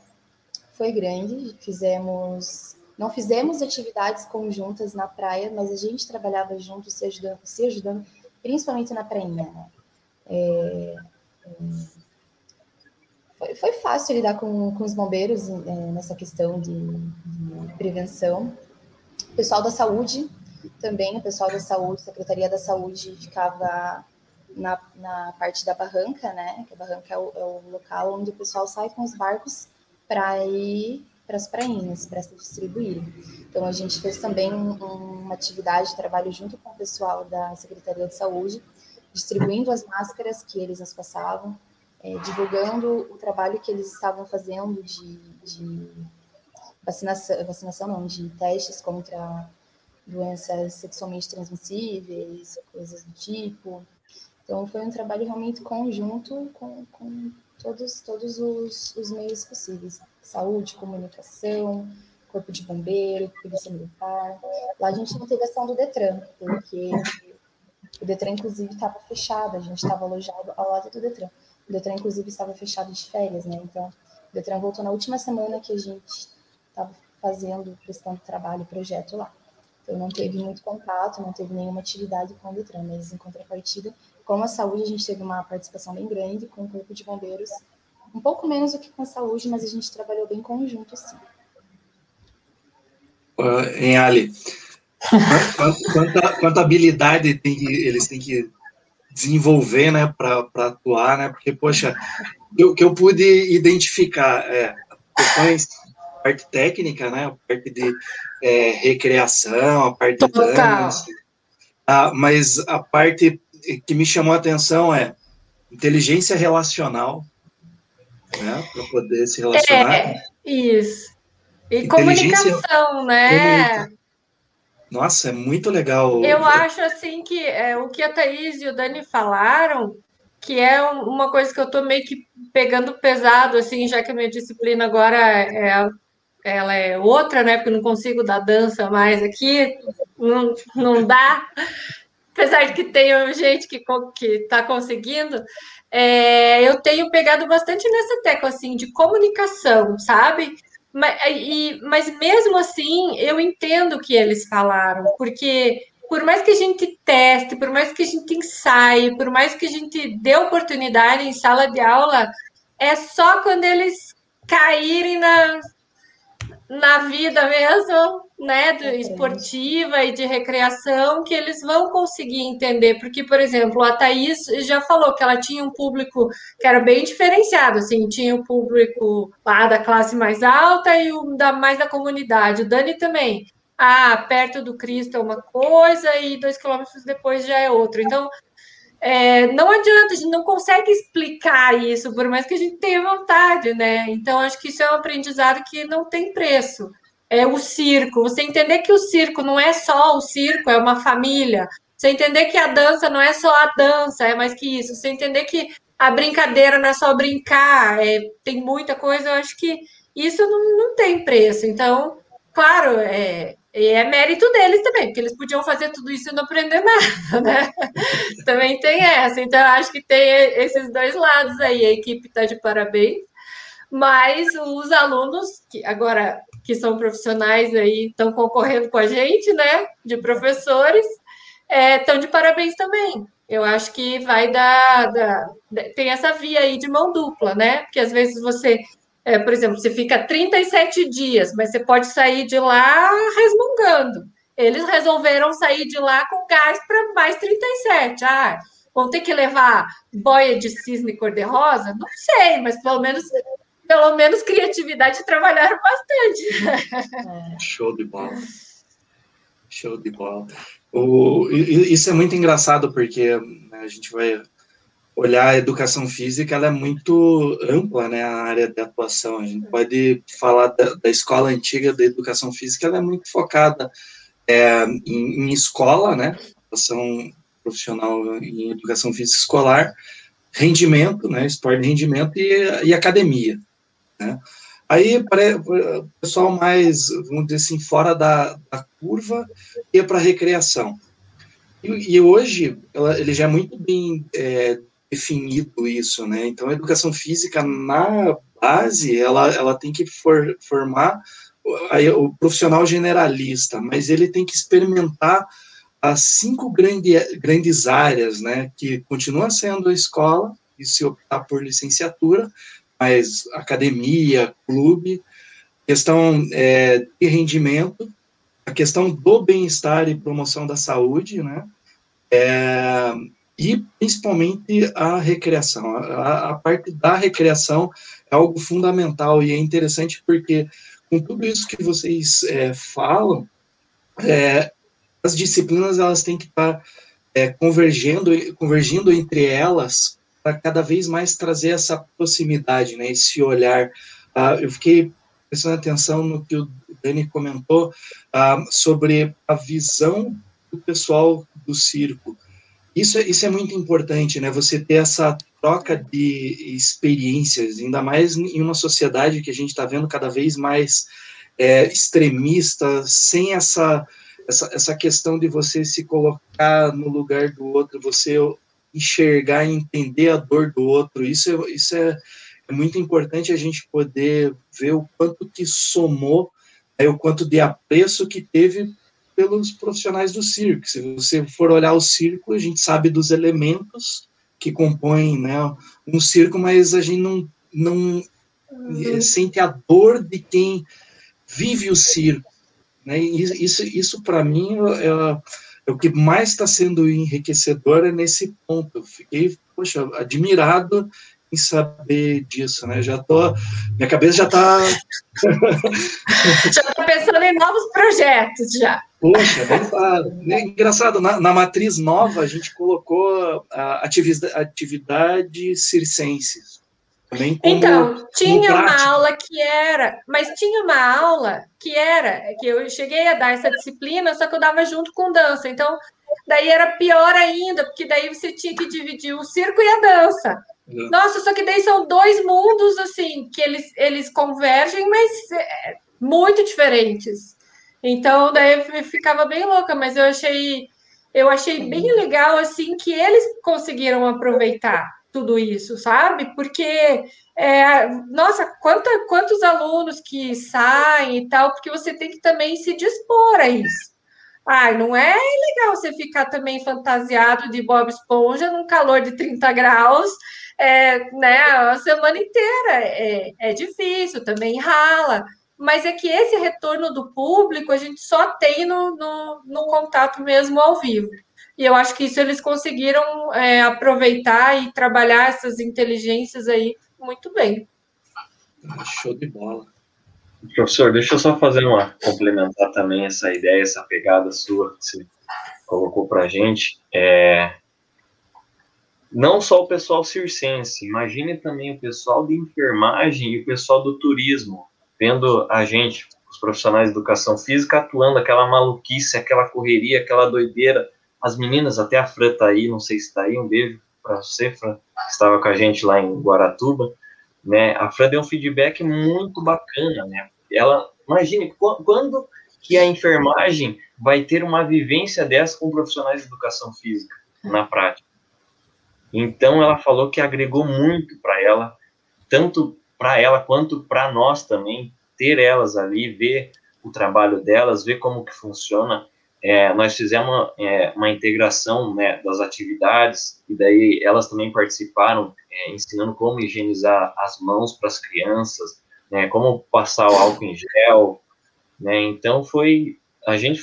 foi grande, fizemos não fizemos atividades conjuntas na praia, mas a gente trabalhava junto, se ajudando, se ajudando principalmente na prainha. Né? É, é, foi, foi, fácil lidar com, com os bombeiros é, nessa questão de, de, prevenção. O pessoal da saúde também, o pessoal da saúde, Secretaria da Saúde ficava na, na parte da barranca, né? Que a barranca é o, é o local onde o pessoal sai com os barcos para ir para as prainhas, para se distribuir. Então, a gente fez também um, uma atividade de trabalho junto com o pessoal da Secretaria de Saúde, distribuindo as máscaras que eles nos passavam, é, divulgando o trabalho que eles estavam fazendo de, de vacinação, vacinação não, de testes contra doenças sexualmente transmissíveis, coisas do tipo. Então, foi um trabalho realmente conjunto com, com todos, todos os, os meios possíveis saúde, comunicação, corpo de bombeiro, polícia militar. Lá a gente não teve ação do Detran, porque o Detran, inclusive, estava fechado, a gente estava alojado ao lado do Detran. O Detran, inclusive, estava fechado de férias, né? Então, O Detran voltou na última semana que a gente estava fazendo, prestando trabalho, projeto lá. Então, não teve muito contato, não teve nenhuma atividade com o Detran, mas em contrapartida, com a saúde, a gente teve uma participação bem grande com o Corpo de Bombeiros, um pouco menos do que com a saúde, mas a gente trabalhou bem conjunto, sim. Uh, em Ali, quanta, quanta, habilidade tem que, eles têm que desenvolver, né, para atuar, né, porque, poxa, o que eu pude identificar é questões, parte técnica, né, a parte de é, recreação, a parte de dança, ah, mas a parte que me chamou a atenção é inteligência relacional, né, para poder se relacionar. É, isso. E comunicação, né? Nossa, é muito legal. Eu acho assim que é, o que a Thaís e o Dani falaram, que é uma coisa que eu tô meio que pegando pesado, assim, já que a minha disciplina agora é, ela é outra, né? Porque eu não consigo dar dança mais aqui, não, não dá. Apesar de que tem gente que está conseguindo, é, eu tenho pegado bastante nessa tecla assim de comunicação, sabe? Mas, e, mas mesmo assim, eu entendo o que eles falaram, porque por mais que a gente teste, por mais que a gente ensaie, por mais que a gente dê oportunidade em sala de aula, é só quando eles caírem na, na vida mesmo, né, do, esportiva e de recreação, que eles vão conseguir entender. Porque, por exemplo, a Thaís já falou que ela tinha um público que era bem diferenciado, assim, tinha o público lá da classe mais alta e o da mais da comunidade. O Dani também. Ah, perto do Cristo é uma coisa e dois quilômetros depois já é outra. Então, é, não adianta, a gente não consegue explicar isso, por mais que a gente tenha vontade, né? Então, acho que isso é um aprendizado que não tem preço. É o circo, você entender que o circo não é só o circo, é uma família. Você entender que a dança não é só a dança, é mais que isso. Você entender que a brincadeira não é só brincar, é, tem muita coisa, eu acho que isso não, não tem preço. Então, claro, é, é mérito deles também, porque eles podiam fazer tudo isso e não aprender [LAUGHS] nada, né? também tem essa. Então, acho que tem esses dois lados aí. A equipe está de parabéns, mas os alunos, que agora que são profissionais aí, estão concorrendo com a gente, né? De professores, estão é, de parabéns também. Eu acho que vai dar, dar. Tem essa via aí de mão dupla, né? Porque às vezes você é, por exemplo, você fica 37 dias, mas você pode sair de lá resmungando. Eles resolveram sair de lá com gás para mais 37. Ah, vão ter que levar boia de cisne cor-de-rosa? Não sei, mas pelo menos pelo menos criatividade trabalharam bastante. [LAUGHS] Show de bola. Show de bola. O, isso é muito engraçado, porque né, a gente vai olhar a educação física, ela é muito ampla, né, a área de atuação. A gente pode falar da, da escola antiga da educação física, ela é muito focada é, em, em, escola, né, atuação profissional em educação física escolar, rendimento, né, esporte de rendimento e, e academia, né. Aí, para o pessoal mais, vamos dizer assim, fora da, da curva, ia para recreação. E, e, hoje, ela, ele já é muito bem é, definido isso, né? Então, a educação física, na base, ela, ela tem que for, formar o profissional generalista, mas ele tem que experimentar as cinco grande, grandes áreas, né? Que continua sendo a escola, e se optar por licenciatura, mas academia, clube, questão é, de rendimento, a questão do bem-estar e promoção da saúde, né? É, e principalmente a recreação. A, a, parte da recreação é algo fundamental e é interessante porque, com tudo isso que vocês é, falam, é, as disciplinas elas têm que estar tá, é, convergendo, convergindo entre elas para cada vez mais trazer essa proximidade, né, esse olhar. Ah, eu fiquei prestando atenção no que o Dani comentou ah, sobre a visão do pessoal do circo. Isso, é, isso é muito importante, né? Você ter essa troca de experiências, ainda mais em uma sociedade que a gente está vendo cada vez mais é, extremista, sem essa, essa, essa questão de você se colocar no lugar do outro, você enxergar e entender a dor do outro. Isso é, isso é, é muito importante a gente poder ver o quanto que somou, é, o quanto de apreço que teve pelos profissionais do circo. Se você for olhar o circo, a gente sabe dos elementos que compõem né, um circo, mas a gente não, não uhum. sente a dor de quem vive o circo. Né? Isso, isso para mim, é, é, o que mais está sendo enriquecedor é nesse ponto. Eu fiquei, poxa, admirado em saber disso, né? Já tô, minha cabeça já está [LAUGHS] já tô pensando em novos projetos já. Poxa, claro. É engraçado, na, na, matriz nova a gente colocou a atividade, atividade circense. Também como, então, tinha uma aula que era, mas tinha uma aula que era, que eu cheguei a dar essa disciplina, só que eu dava junto com dança. Então, daí era pior ainda, porque daí você tinha que dividir o circo e a dança. É. Nossa, só que daí são dois mundos, assim, que eles, eles convergem, mas é, muito diferentes. Então, daí eu ficava bem louca, mas eu achei, eu achei bem legal, assim, que eles conseguiram aproveitar tudo isso, sabe? Porque, é, nossa, quanta, quantos alunos que saem e tal, porque você tem que também se dispor a isso. Ai, não é legal você ficar também fantasiado de Bob Esponja num calor de 30 graus, é, né, a semana inteira. É, é difícil, também rala. Mas é que esse retorno do público a gente só tem no, no, no contato mesmo ao vivo. E eu acho que isso eles conseguiram é, aproveitar e trabalhar essas inteligências aí muito bem. Show de bola. Professor, deixa eu só fazer uma complementar também essa ideia, essa pegada sua que você colocou para a gente. É, não só o pessoal circense, imagine também o pessoal de enfermagem e o pessoal do turismo, vendo a gente, os profissionais de educação física, atuando aquela maluquice, aquela correria, aquela doideira as meninas, até a Fran tá aí, não sei se tá aí, um beijo para você, Fran, que estava com a gente lá em Guaratuba, né? A Fran deu um feedback muito bacana, né? Ela, imagine, quando que a enfermagem vai ter uma vivência dessa com profissionais de educação física na prática? Então ela falou que agregou muito para ela, tanto para ela quanto para nós também, ter elas ali, ver o trabalho delas, ver como que funciona é, nós fizemos é, uma integração né, das atividades, e daí elas também participaram, é, ensinando como higienizar as mãos para as crianças, né, como passar o álcool em gel, né, então foi, a gente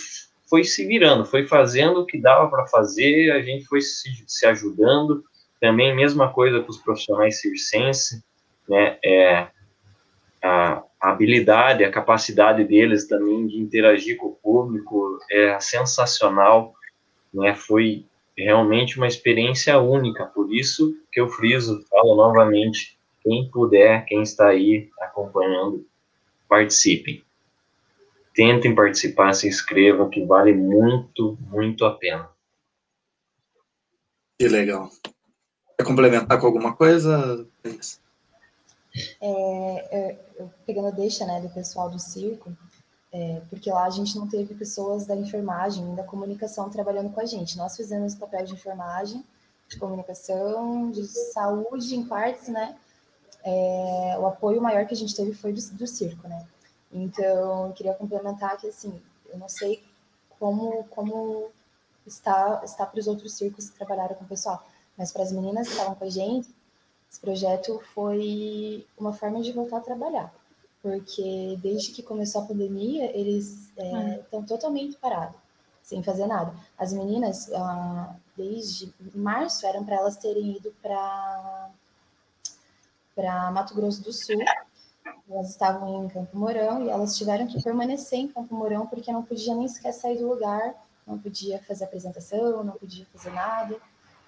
foi se virando, foi fazendo o que dava para fazer, a gente foi se, se, ajudando, também mesma coisa com os profissionais circenses, né, é, a, a habilidade, a capacidade deles também de interagir com o público é sensacional, né? Foi realmente uma experiência única, por isso que eu friso, falo novamente, quem puder, quem está aí acompanhando, participem. Tentem participar, se inscrevam, que vale muito, muito a pena. Que legal. Quer complementar com alguma coisa? É, eu, pegando a deixa né, do pessoal do circo, é, porque lá a gente não teve pessoas da enfermagem, da comunicação trabalhando com a gente. Nós fizemos papel de enfermagem, de comunicação, de saúde em partes, né? É, o apoio maior que a gente teve foi do, do circo, né? Então, eu queria complementar que, assim, eu não sei como, como está, está para os outros circos que trabalharam com o pessoal, mas para as meninas que estavam com a gente, esse projeto foi uma forma de voltar a trabalhar, porque desde que começou a pandemia, eles estão é, hum. totalmente parados, sem fazer nada. As meninas, ah, desde março, eram para elas terem ido para para Mato Grosso do Sul. Elas estavam em Campo Mourão e elas tiveram que permanecer em Campo Mourão porque não podia nem sequer sair do lugar, não podia fazer apresentação, não podia fazer nada.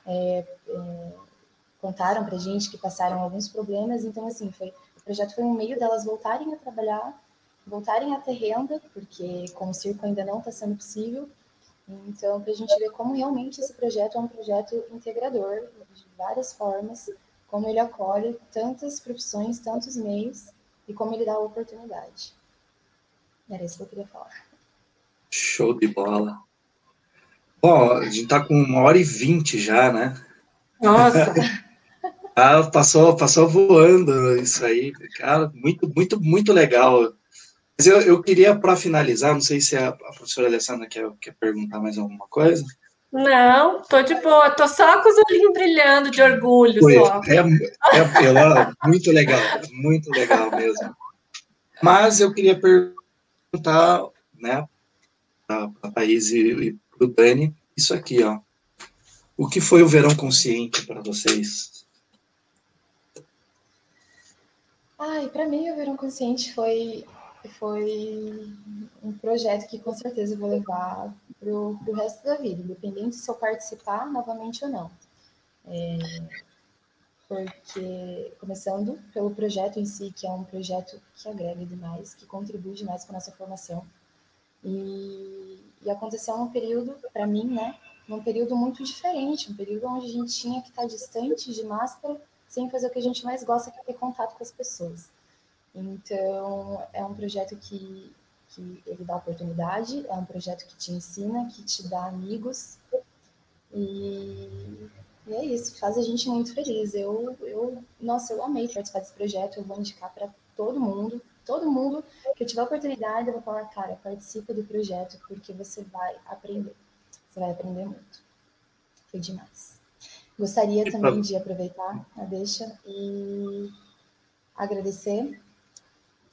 É, é, contaram para gente que passaram alguns problemas. Então, assim, foi, o projeto foi um meio delas voltarem a trabalhar, voltarem a ter renda, porque com o circo ainda não está sendo possível. Então, para a gente ver como realmente esse projeto é um projeto integrador, de várias formas, como ele acolhe tantas profissões, tantos meios, e como ele dá a oportunidade. Era isso que eu queria falar. Show de bola. Bom, a gente está com uma hora e vinte já, né? Nossa! [LAUGHS] Ah, passou, passou voando isso aí, cara, muito, muito, muito legal. Mas eu, eu queria, para finalizar, não sei se a, a professora Alessandra quer, quer perguntar mais alguma coisa. Não, tô de boa, tô só com os olhinhos brilhando de orgulho. Foi, só. É, é, ela, muito legal, muito legal mesmo. Mas eu queria perguntar, né, para a Thaís e, e para o Dani, isso aqui, ó. O que foi o verão consciente para vocês? Ai, para mim o verão consciente foi foi um projeto que com certeza vou levar para o resto da vida, independente se eu participar novamente ou não. É, porque, começando pelo projeto em si, que é um projeto que agrega demais, que contribui demais para a nossa formação. E, e aconteceu num período, para mim, né, num período muito diferente, um período onde a gente tinha que estar distante de máscara, sem fazer o que a gente mais gosta, que é ter contato com as pessoas. Então, é um projeto que, que ele dá oportunidade, é um projeto que te ensina, que te dá amigos. E, e é isso, faz a gente muito feliz. Eu, eu, nossa, eu amei participar desse projeto, eu vou indicar para todo mundo, todo mundo que eu tiver oportunidade, eu vou falar, cara, participa do projeto, porque você vai aprender. Você vai aprender muito. Foi demais. Gostaria também de aproveitar a deixa e agradecer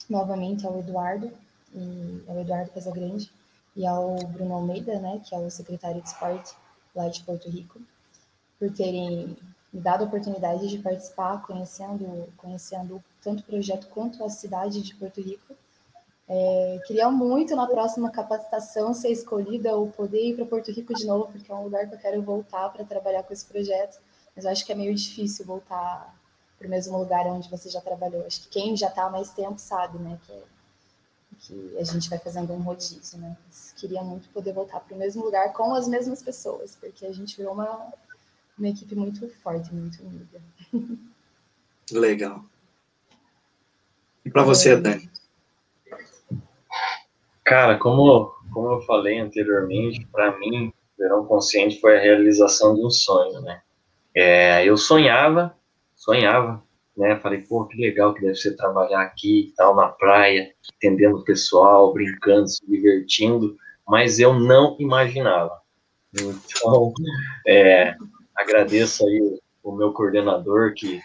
novamente ao Eduardo, e ao Eduardo Casagrande e ao Bruno Almeida, né, que é o secretário de esporte lá de Porto Rico, por terem me dado a oportunidade de participar, conhecendo, conhecendo tanto o projeto quanto a cidade de Porto Rico. É, queria muito na próxima capacitação ser escolhida ou poder ir para Porto Rico de novo, porque é um lugar que eu quero voltar para trabalhar com esse projeto, mas eu acho que é meio difícil voltar para o mesmo lugar onde você já trabalhou. Acho que quem já está há mais tempo sabe, né, que, que a gente vai fazendo um rodízio, né. Mas queria muito poder voltar para o mesmo lugar com as mesmas pessoas, porque a gente virou uma, uma equipe muito forte, muito unida. [LAUGHS] Legal. E para você. Dani? Cara, como, como eu falei anteriormente, para mim, Verão Consciente foi a realização de um sonho, né? É, eu sonhava sonhava, né? Falei, pô, que legal que deve ser trabalhar aqui tal, na praia, atendendo o pessoal, brincando, se divertindo, mas eu não imaginava. Então, é, agradeço aí o meu coordenador que,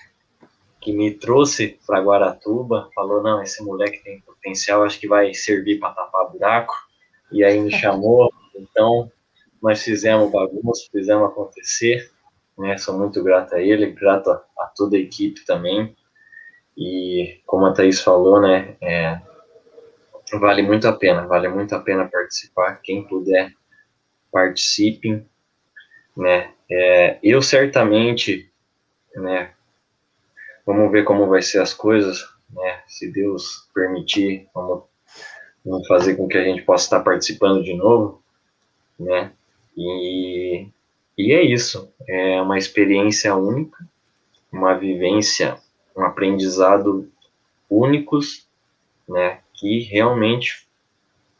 que me trouxe para Guaratuba, falou, não, esse moleque tem potencial, acho que vai servir para tapar buraco, e aí me chamou, [LAUGHS] então nós fizemos bagunça, fizemos acontecer, né? Sou muito grato a ele, grato a, a toda a equipe também. E como a Thaís falou, né, é, vale muito a pena, vale muito a pena participar. Quem puder, participem, né. É, eu certamente, né, vamos ver como vai ser as coisas, né, se Deus permitir, vamos, vamos fazer com que a gente possa estar participando de novo, né, e e é isso, é uma experiência única, uma vivência, um aprendizado únicos, né, que realmente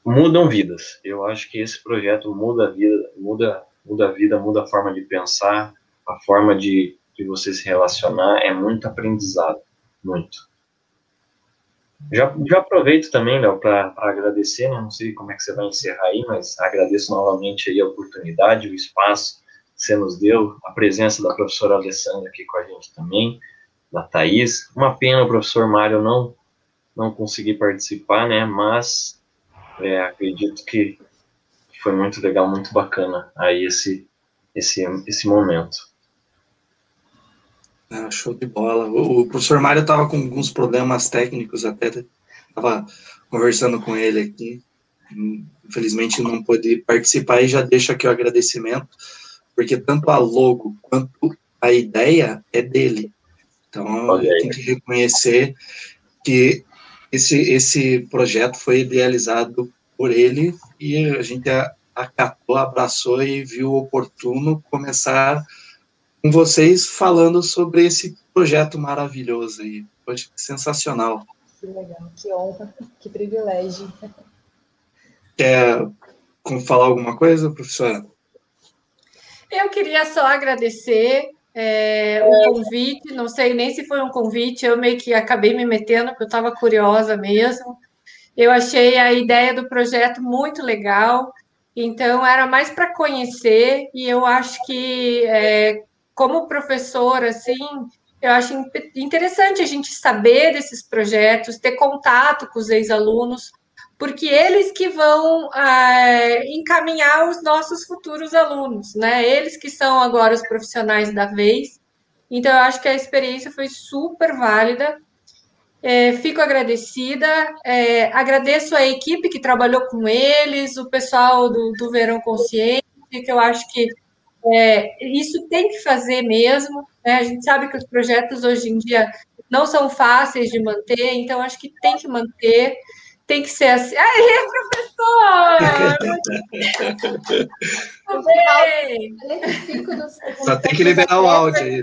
mudam vidas. Eu acho que esse projeto muda a vida, muda, muda a vida, muda a forma de pensar, a forma de, de você se relacionar, é muito aprendizado, muito. Já, já aproveito também, Léo, para agradecer, né? não sei como é que você vai encerrar aí, mas agradeço novamente aí a oportunidade, o espaço, você nos deu, a presença da professora Alessandra aqui com a gente também, da Thaís. Uma pena o professor Mário não, não conseguir participar, né? Mas é, acredito que foi muito legal, muito bacana aí esse, esse, esse momento. Ah, show de bola. O, o professor Mário estava com alguns problemas técnicos, até estava conversando com ele aqui. Infelizmente não pôde participar e já deixo aqui o agradecimento porque tanto a logo quanto a ideia é dele. Então, tem que reconhecer que esse, esse projeto foi idealizado por ele e a gente acatou, abraçou e viu oportuno começar com vocês falando sobre esse projeto maravilhoso aí. Foi sensacional. Que legal, que honra, que privilégio. Quer falar alguma coisa, professora? Eu queria só agradecer é, o convite, não sei nem se foi um convite, eu meio que acabei me metendo, porque eu estava curiosa mesmo. Eu achei a ideia do projeto muito legal, então era mais para conhecer, e eu acho que, é, como professora, assim, eu acho interessante a gente saber desses projetos, ter contato com os ex-alunos, porque eles que vão é, encaminhar os nossos futuros alunos, né? Eles que são agora os profissionais da vez. Então, eu acho que a experiência foi super válida. É, fico agradecida, é, agradeço a equipe que trabalhou com eles, o pessoal do, do Verão Consciente, que eu acho que é, isso tem que fazer mesmo. Né? A gente sabe que os projetos hoje em dia não são fáceis de manter, então acho que tem que manter tem que ser assim. Aí, professor! [LAUGHS] Só tem que liberar o áudio aí.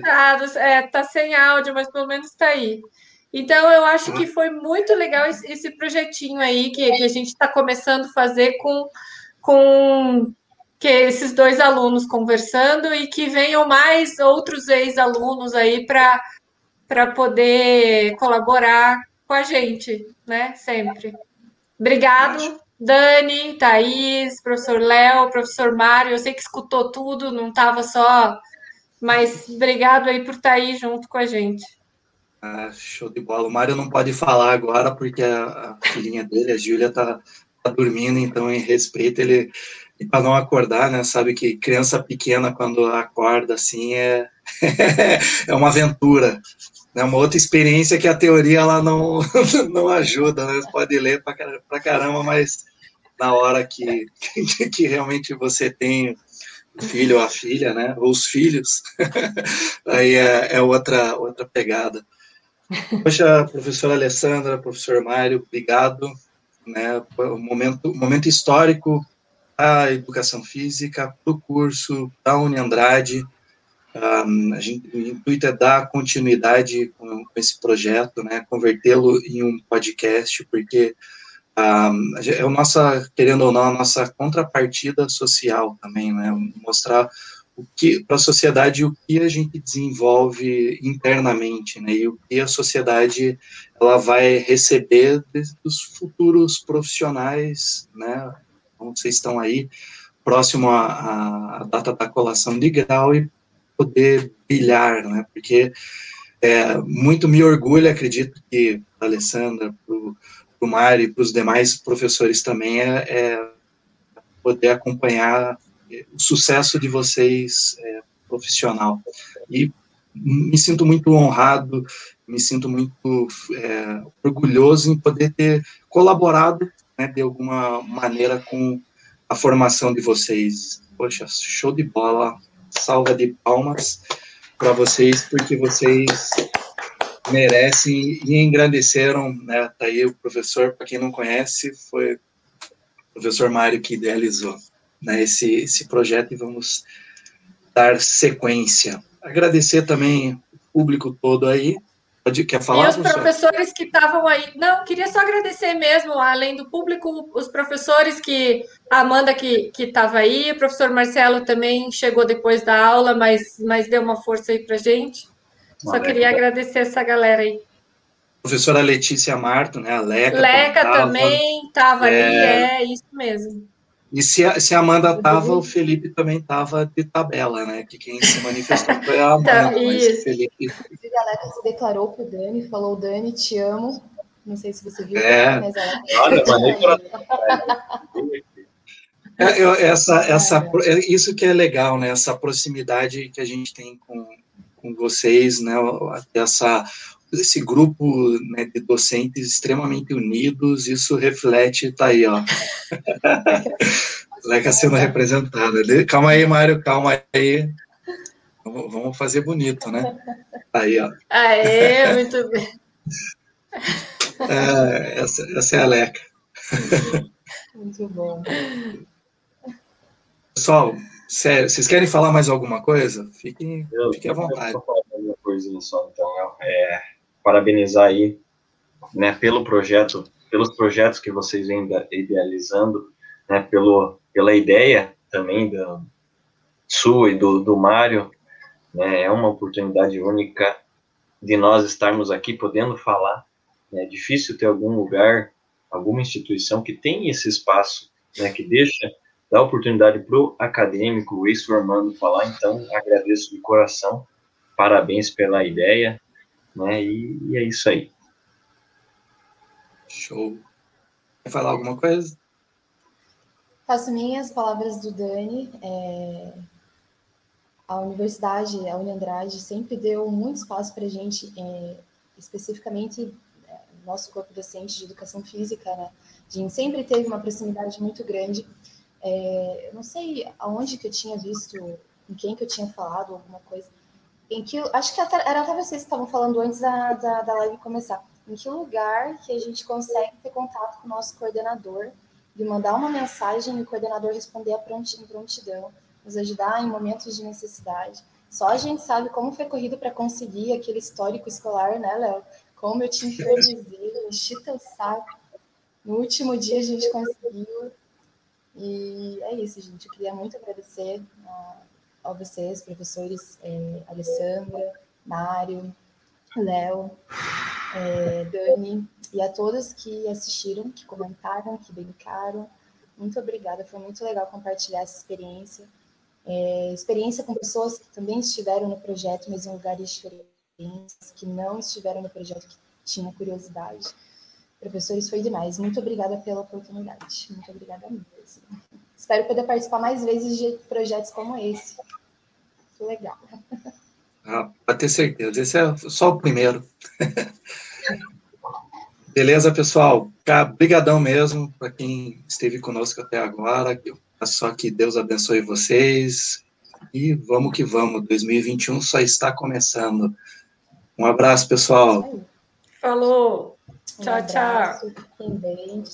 É, tá sem áudio, mas pelo menos está aí. Então, eu acho que foi muito legal esse projetinho aí que, que a gente está começando a fazer com, com que esses dois alunos conversando e que venham mais outros ex-alunos aí para poder colaborar com a gente, né? Sempre. Obrigado, Dani, Thaís, professor Léo, professor Mário. Eu sei que escutou tudo, não estava só, mas obrigado aí por estar tá aí junto com a gente. Ah, show de bola. O Mário não pode falar agora porque a, a filhinha dele, a Júlia, está tá dormindo, então em respeito ele para não acordar, né? Sabe que criança pequena quando acorda assim é [LAUGHS] é uma aventura. É uma outra experiência que a teoria ela não, [LAUGHS] não ajuda, né? Pode ler para caramba, mas na hora que, [LAUGHS] que realmente você tem o filho ou a filha, né? Ou os filhos, aí é, é, outra, outra pegada. Poxa, professora Alessandra, professor Mário, obrigado. Né, o momento, momento histórico a educação física, para o curso da Uni Andrade, um, a gente, o intuito é dar continuidade com, com esse projeto, né, convertê-lo em um podcast, porque um, é o nossa, querendo ou não, a nossa contrapartida social também, né, mostrar o que para a sociedade o que a gente desenvolve internamente, né, e o que a sociedade ela vai receber dos futuros profissionais, né, então vocês estão aí próximo à, à data da colação de grau e poder brilhar, né? Porque é, muito me orgulha, acredito que a Alessandra, para o Mário e para os demais professores também, é, é, poder acompanhar o sucesso de vocês é, profissional. E me sinto muito honrado, me sinto muito é, orgulhoso em poder ter colaborado né, de alguma maneira com a formação de vocês. Poxa, show de bola, salva de palmas para vocês, porque vocês merecem e engrandeceram, né? Tá aí o professor, para quem não conhece, foi o professor Mário que idealizou né, esse, esse projeto e vamos dar sequência. Agradecer também o público todo aí, Pode, quer falar? E os professores que estavam aí. Não, queria só agradecer mesmo, além do público, os professores que. A Amanda que estava aí, o professor Marcelo também chegou depois da aula, mas, mas deu uma força aí para gente. Só queria agradecer essa galera aí. Professora Letícia Marto, né? A Leca. Leca também estava é... ali, é isso mesmo. E se a, se a Amanda estava, o Felipe também estava de tabela, né? Que quem se manifestou foi a [LAUGHS] Amanda. Tá, mas o Felipe. A galera se declarou pro Dani, falou: Dani, te amo. Não sei se você viu, é. mas ela. [LAUGHS] Olha, [LAUGHS] é, eu, essa, essa, é isso que é legal, né? Essa proximidade que a gente tem com, com vocês, né? Essa esse grupo né, de docentes extremamente unidos, isso reflete, tá aí, ó. Leca sendo representada. Calma aí, Mário, calma aí. Vamos fazer bonito, né? Tá aí, ó. Aê, muito bem. É, essa, essa é a Leca. Muito bom. Pessoal, sério, vocês querem falar mais alguma coisa? Fiquem, fiquem à vontade. Eu vou falar uma coisinha só, então. É, parabenizar aí, né, pelo projeto, pelos projetos que vocês vêm idealizando, né, pelo, pela ideia também da sua e do, do Mário, né? É uma oportunidade única de nós estarmos aqui podendo falar. Né? É difícil ter algum lugar, alguma instituição que tenha esse espaço, né? Que deixa dá oportunidade para o acadêmico, o ex-formando falar. Então, agradeço de coração. Parabéns pela ideia, né? E, e é isso aí. Show. Quer falar alguma coisa? Faço minhas palavras do Dani. É... A universidade, a Uniandrade, sempre deu muito espaço para a gente, é... especificamente é, nosso corpo docente de educação física, né? A gente sempre teve uma proximidade muito grande. É... Eu não sei aonde que eu tinha visto, em quem que eu tinha falado alguma coisa, em que acho que era até vocês que estavam falando antes da, da, da live começar em que lugar que a gente consegue ter contato com o nosso coordenador, de mandar uma mensagem e o coordenador responder a prontidão, nos ajudar em momentos de necessidade. Só a gente sabe como foi corrido para conseguir aquele histórico escolar, né, Léo? Como eu te infernizei, enchi teu saco. No último dia a gente conseguiu. E é isso, gente. Eu queria muito agradecer a vocês, professores é, Alessandra, Mário, Léo, é, Dani e a todos que assistiram, que comentaram, que brincaram. Muito obrigada, foi muito legal compartilhar essa experiência. É, experiência com pessoas que também estiveram no projeto, mas em lugares diferentes, que não estiveram no projeto, que tinham curiosidade. Professores, foi demais. Muito obrigada pela oportunidade. Muito obrigada mesmo. Espero poder participar mais vezes de projetos como esse. Muito legal. Ah, para ter certeza, esse é só o primeiro. [LAUGHS] Beleza, pessoal? Obrigadão mesmo para quem esteve conosco até agora. Só que Deus abençoe vocês. E vamos que vamos. 2021 só está começando. Um abraço, pessoal. Falou. Tchau, um tchau. Bem, tchau.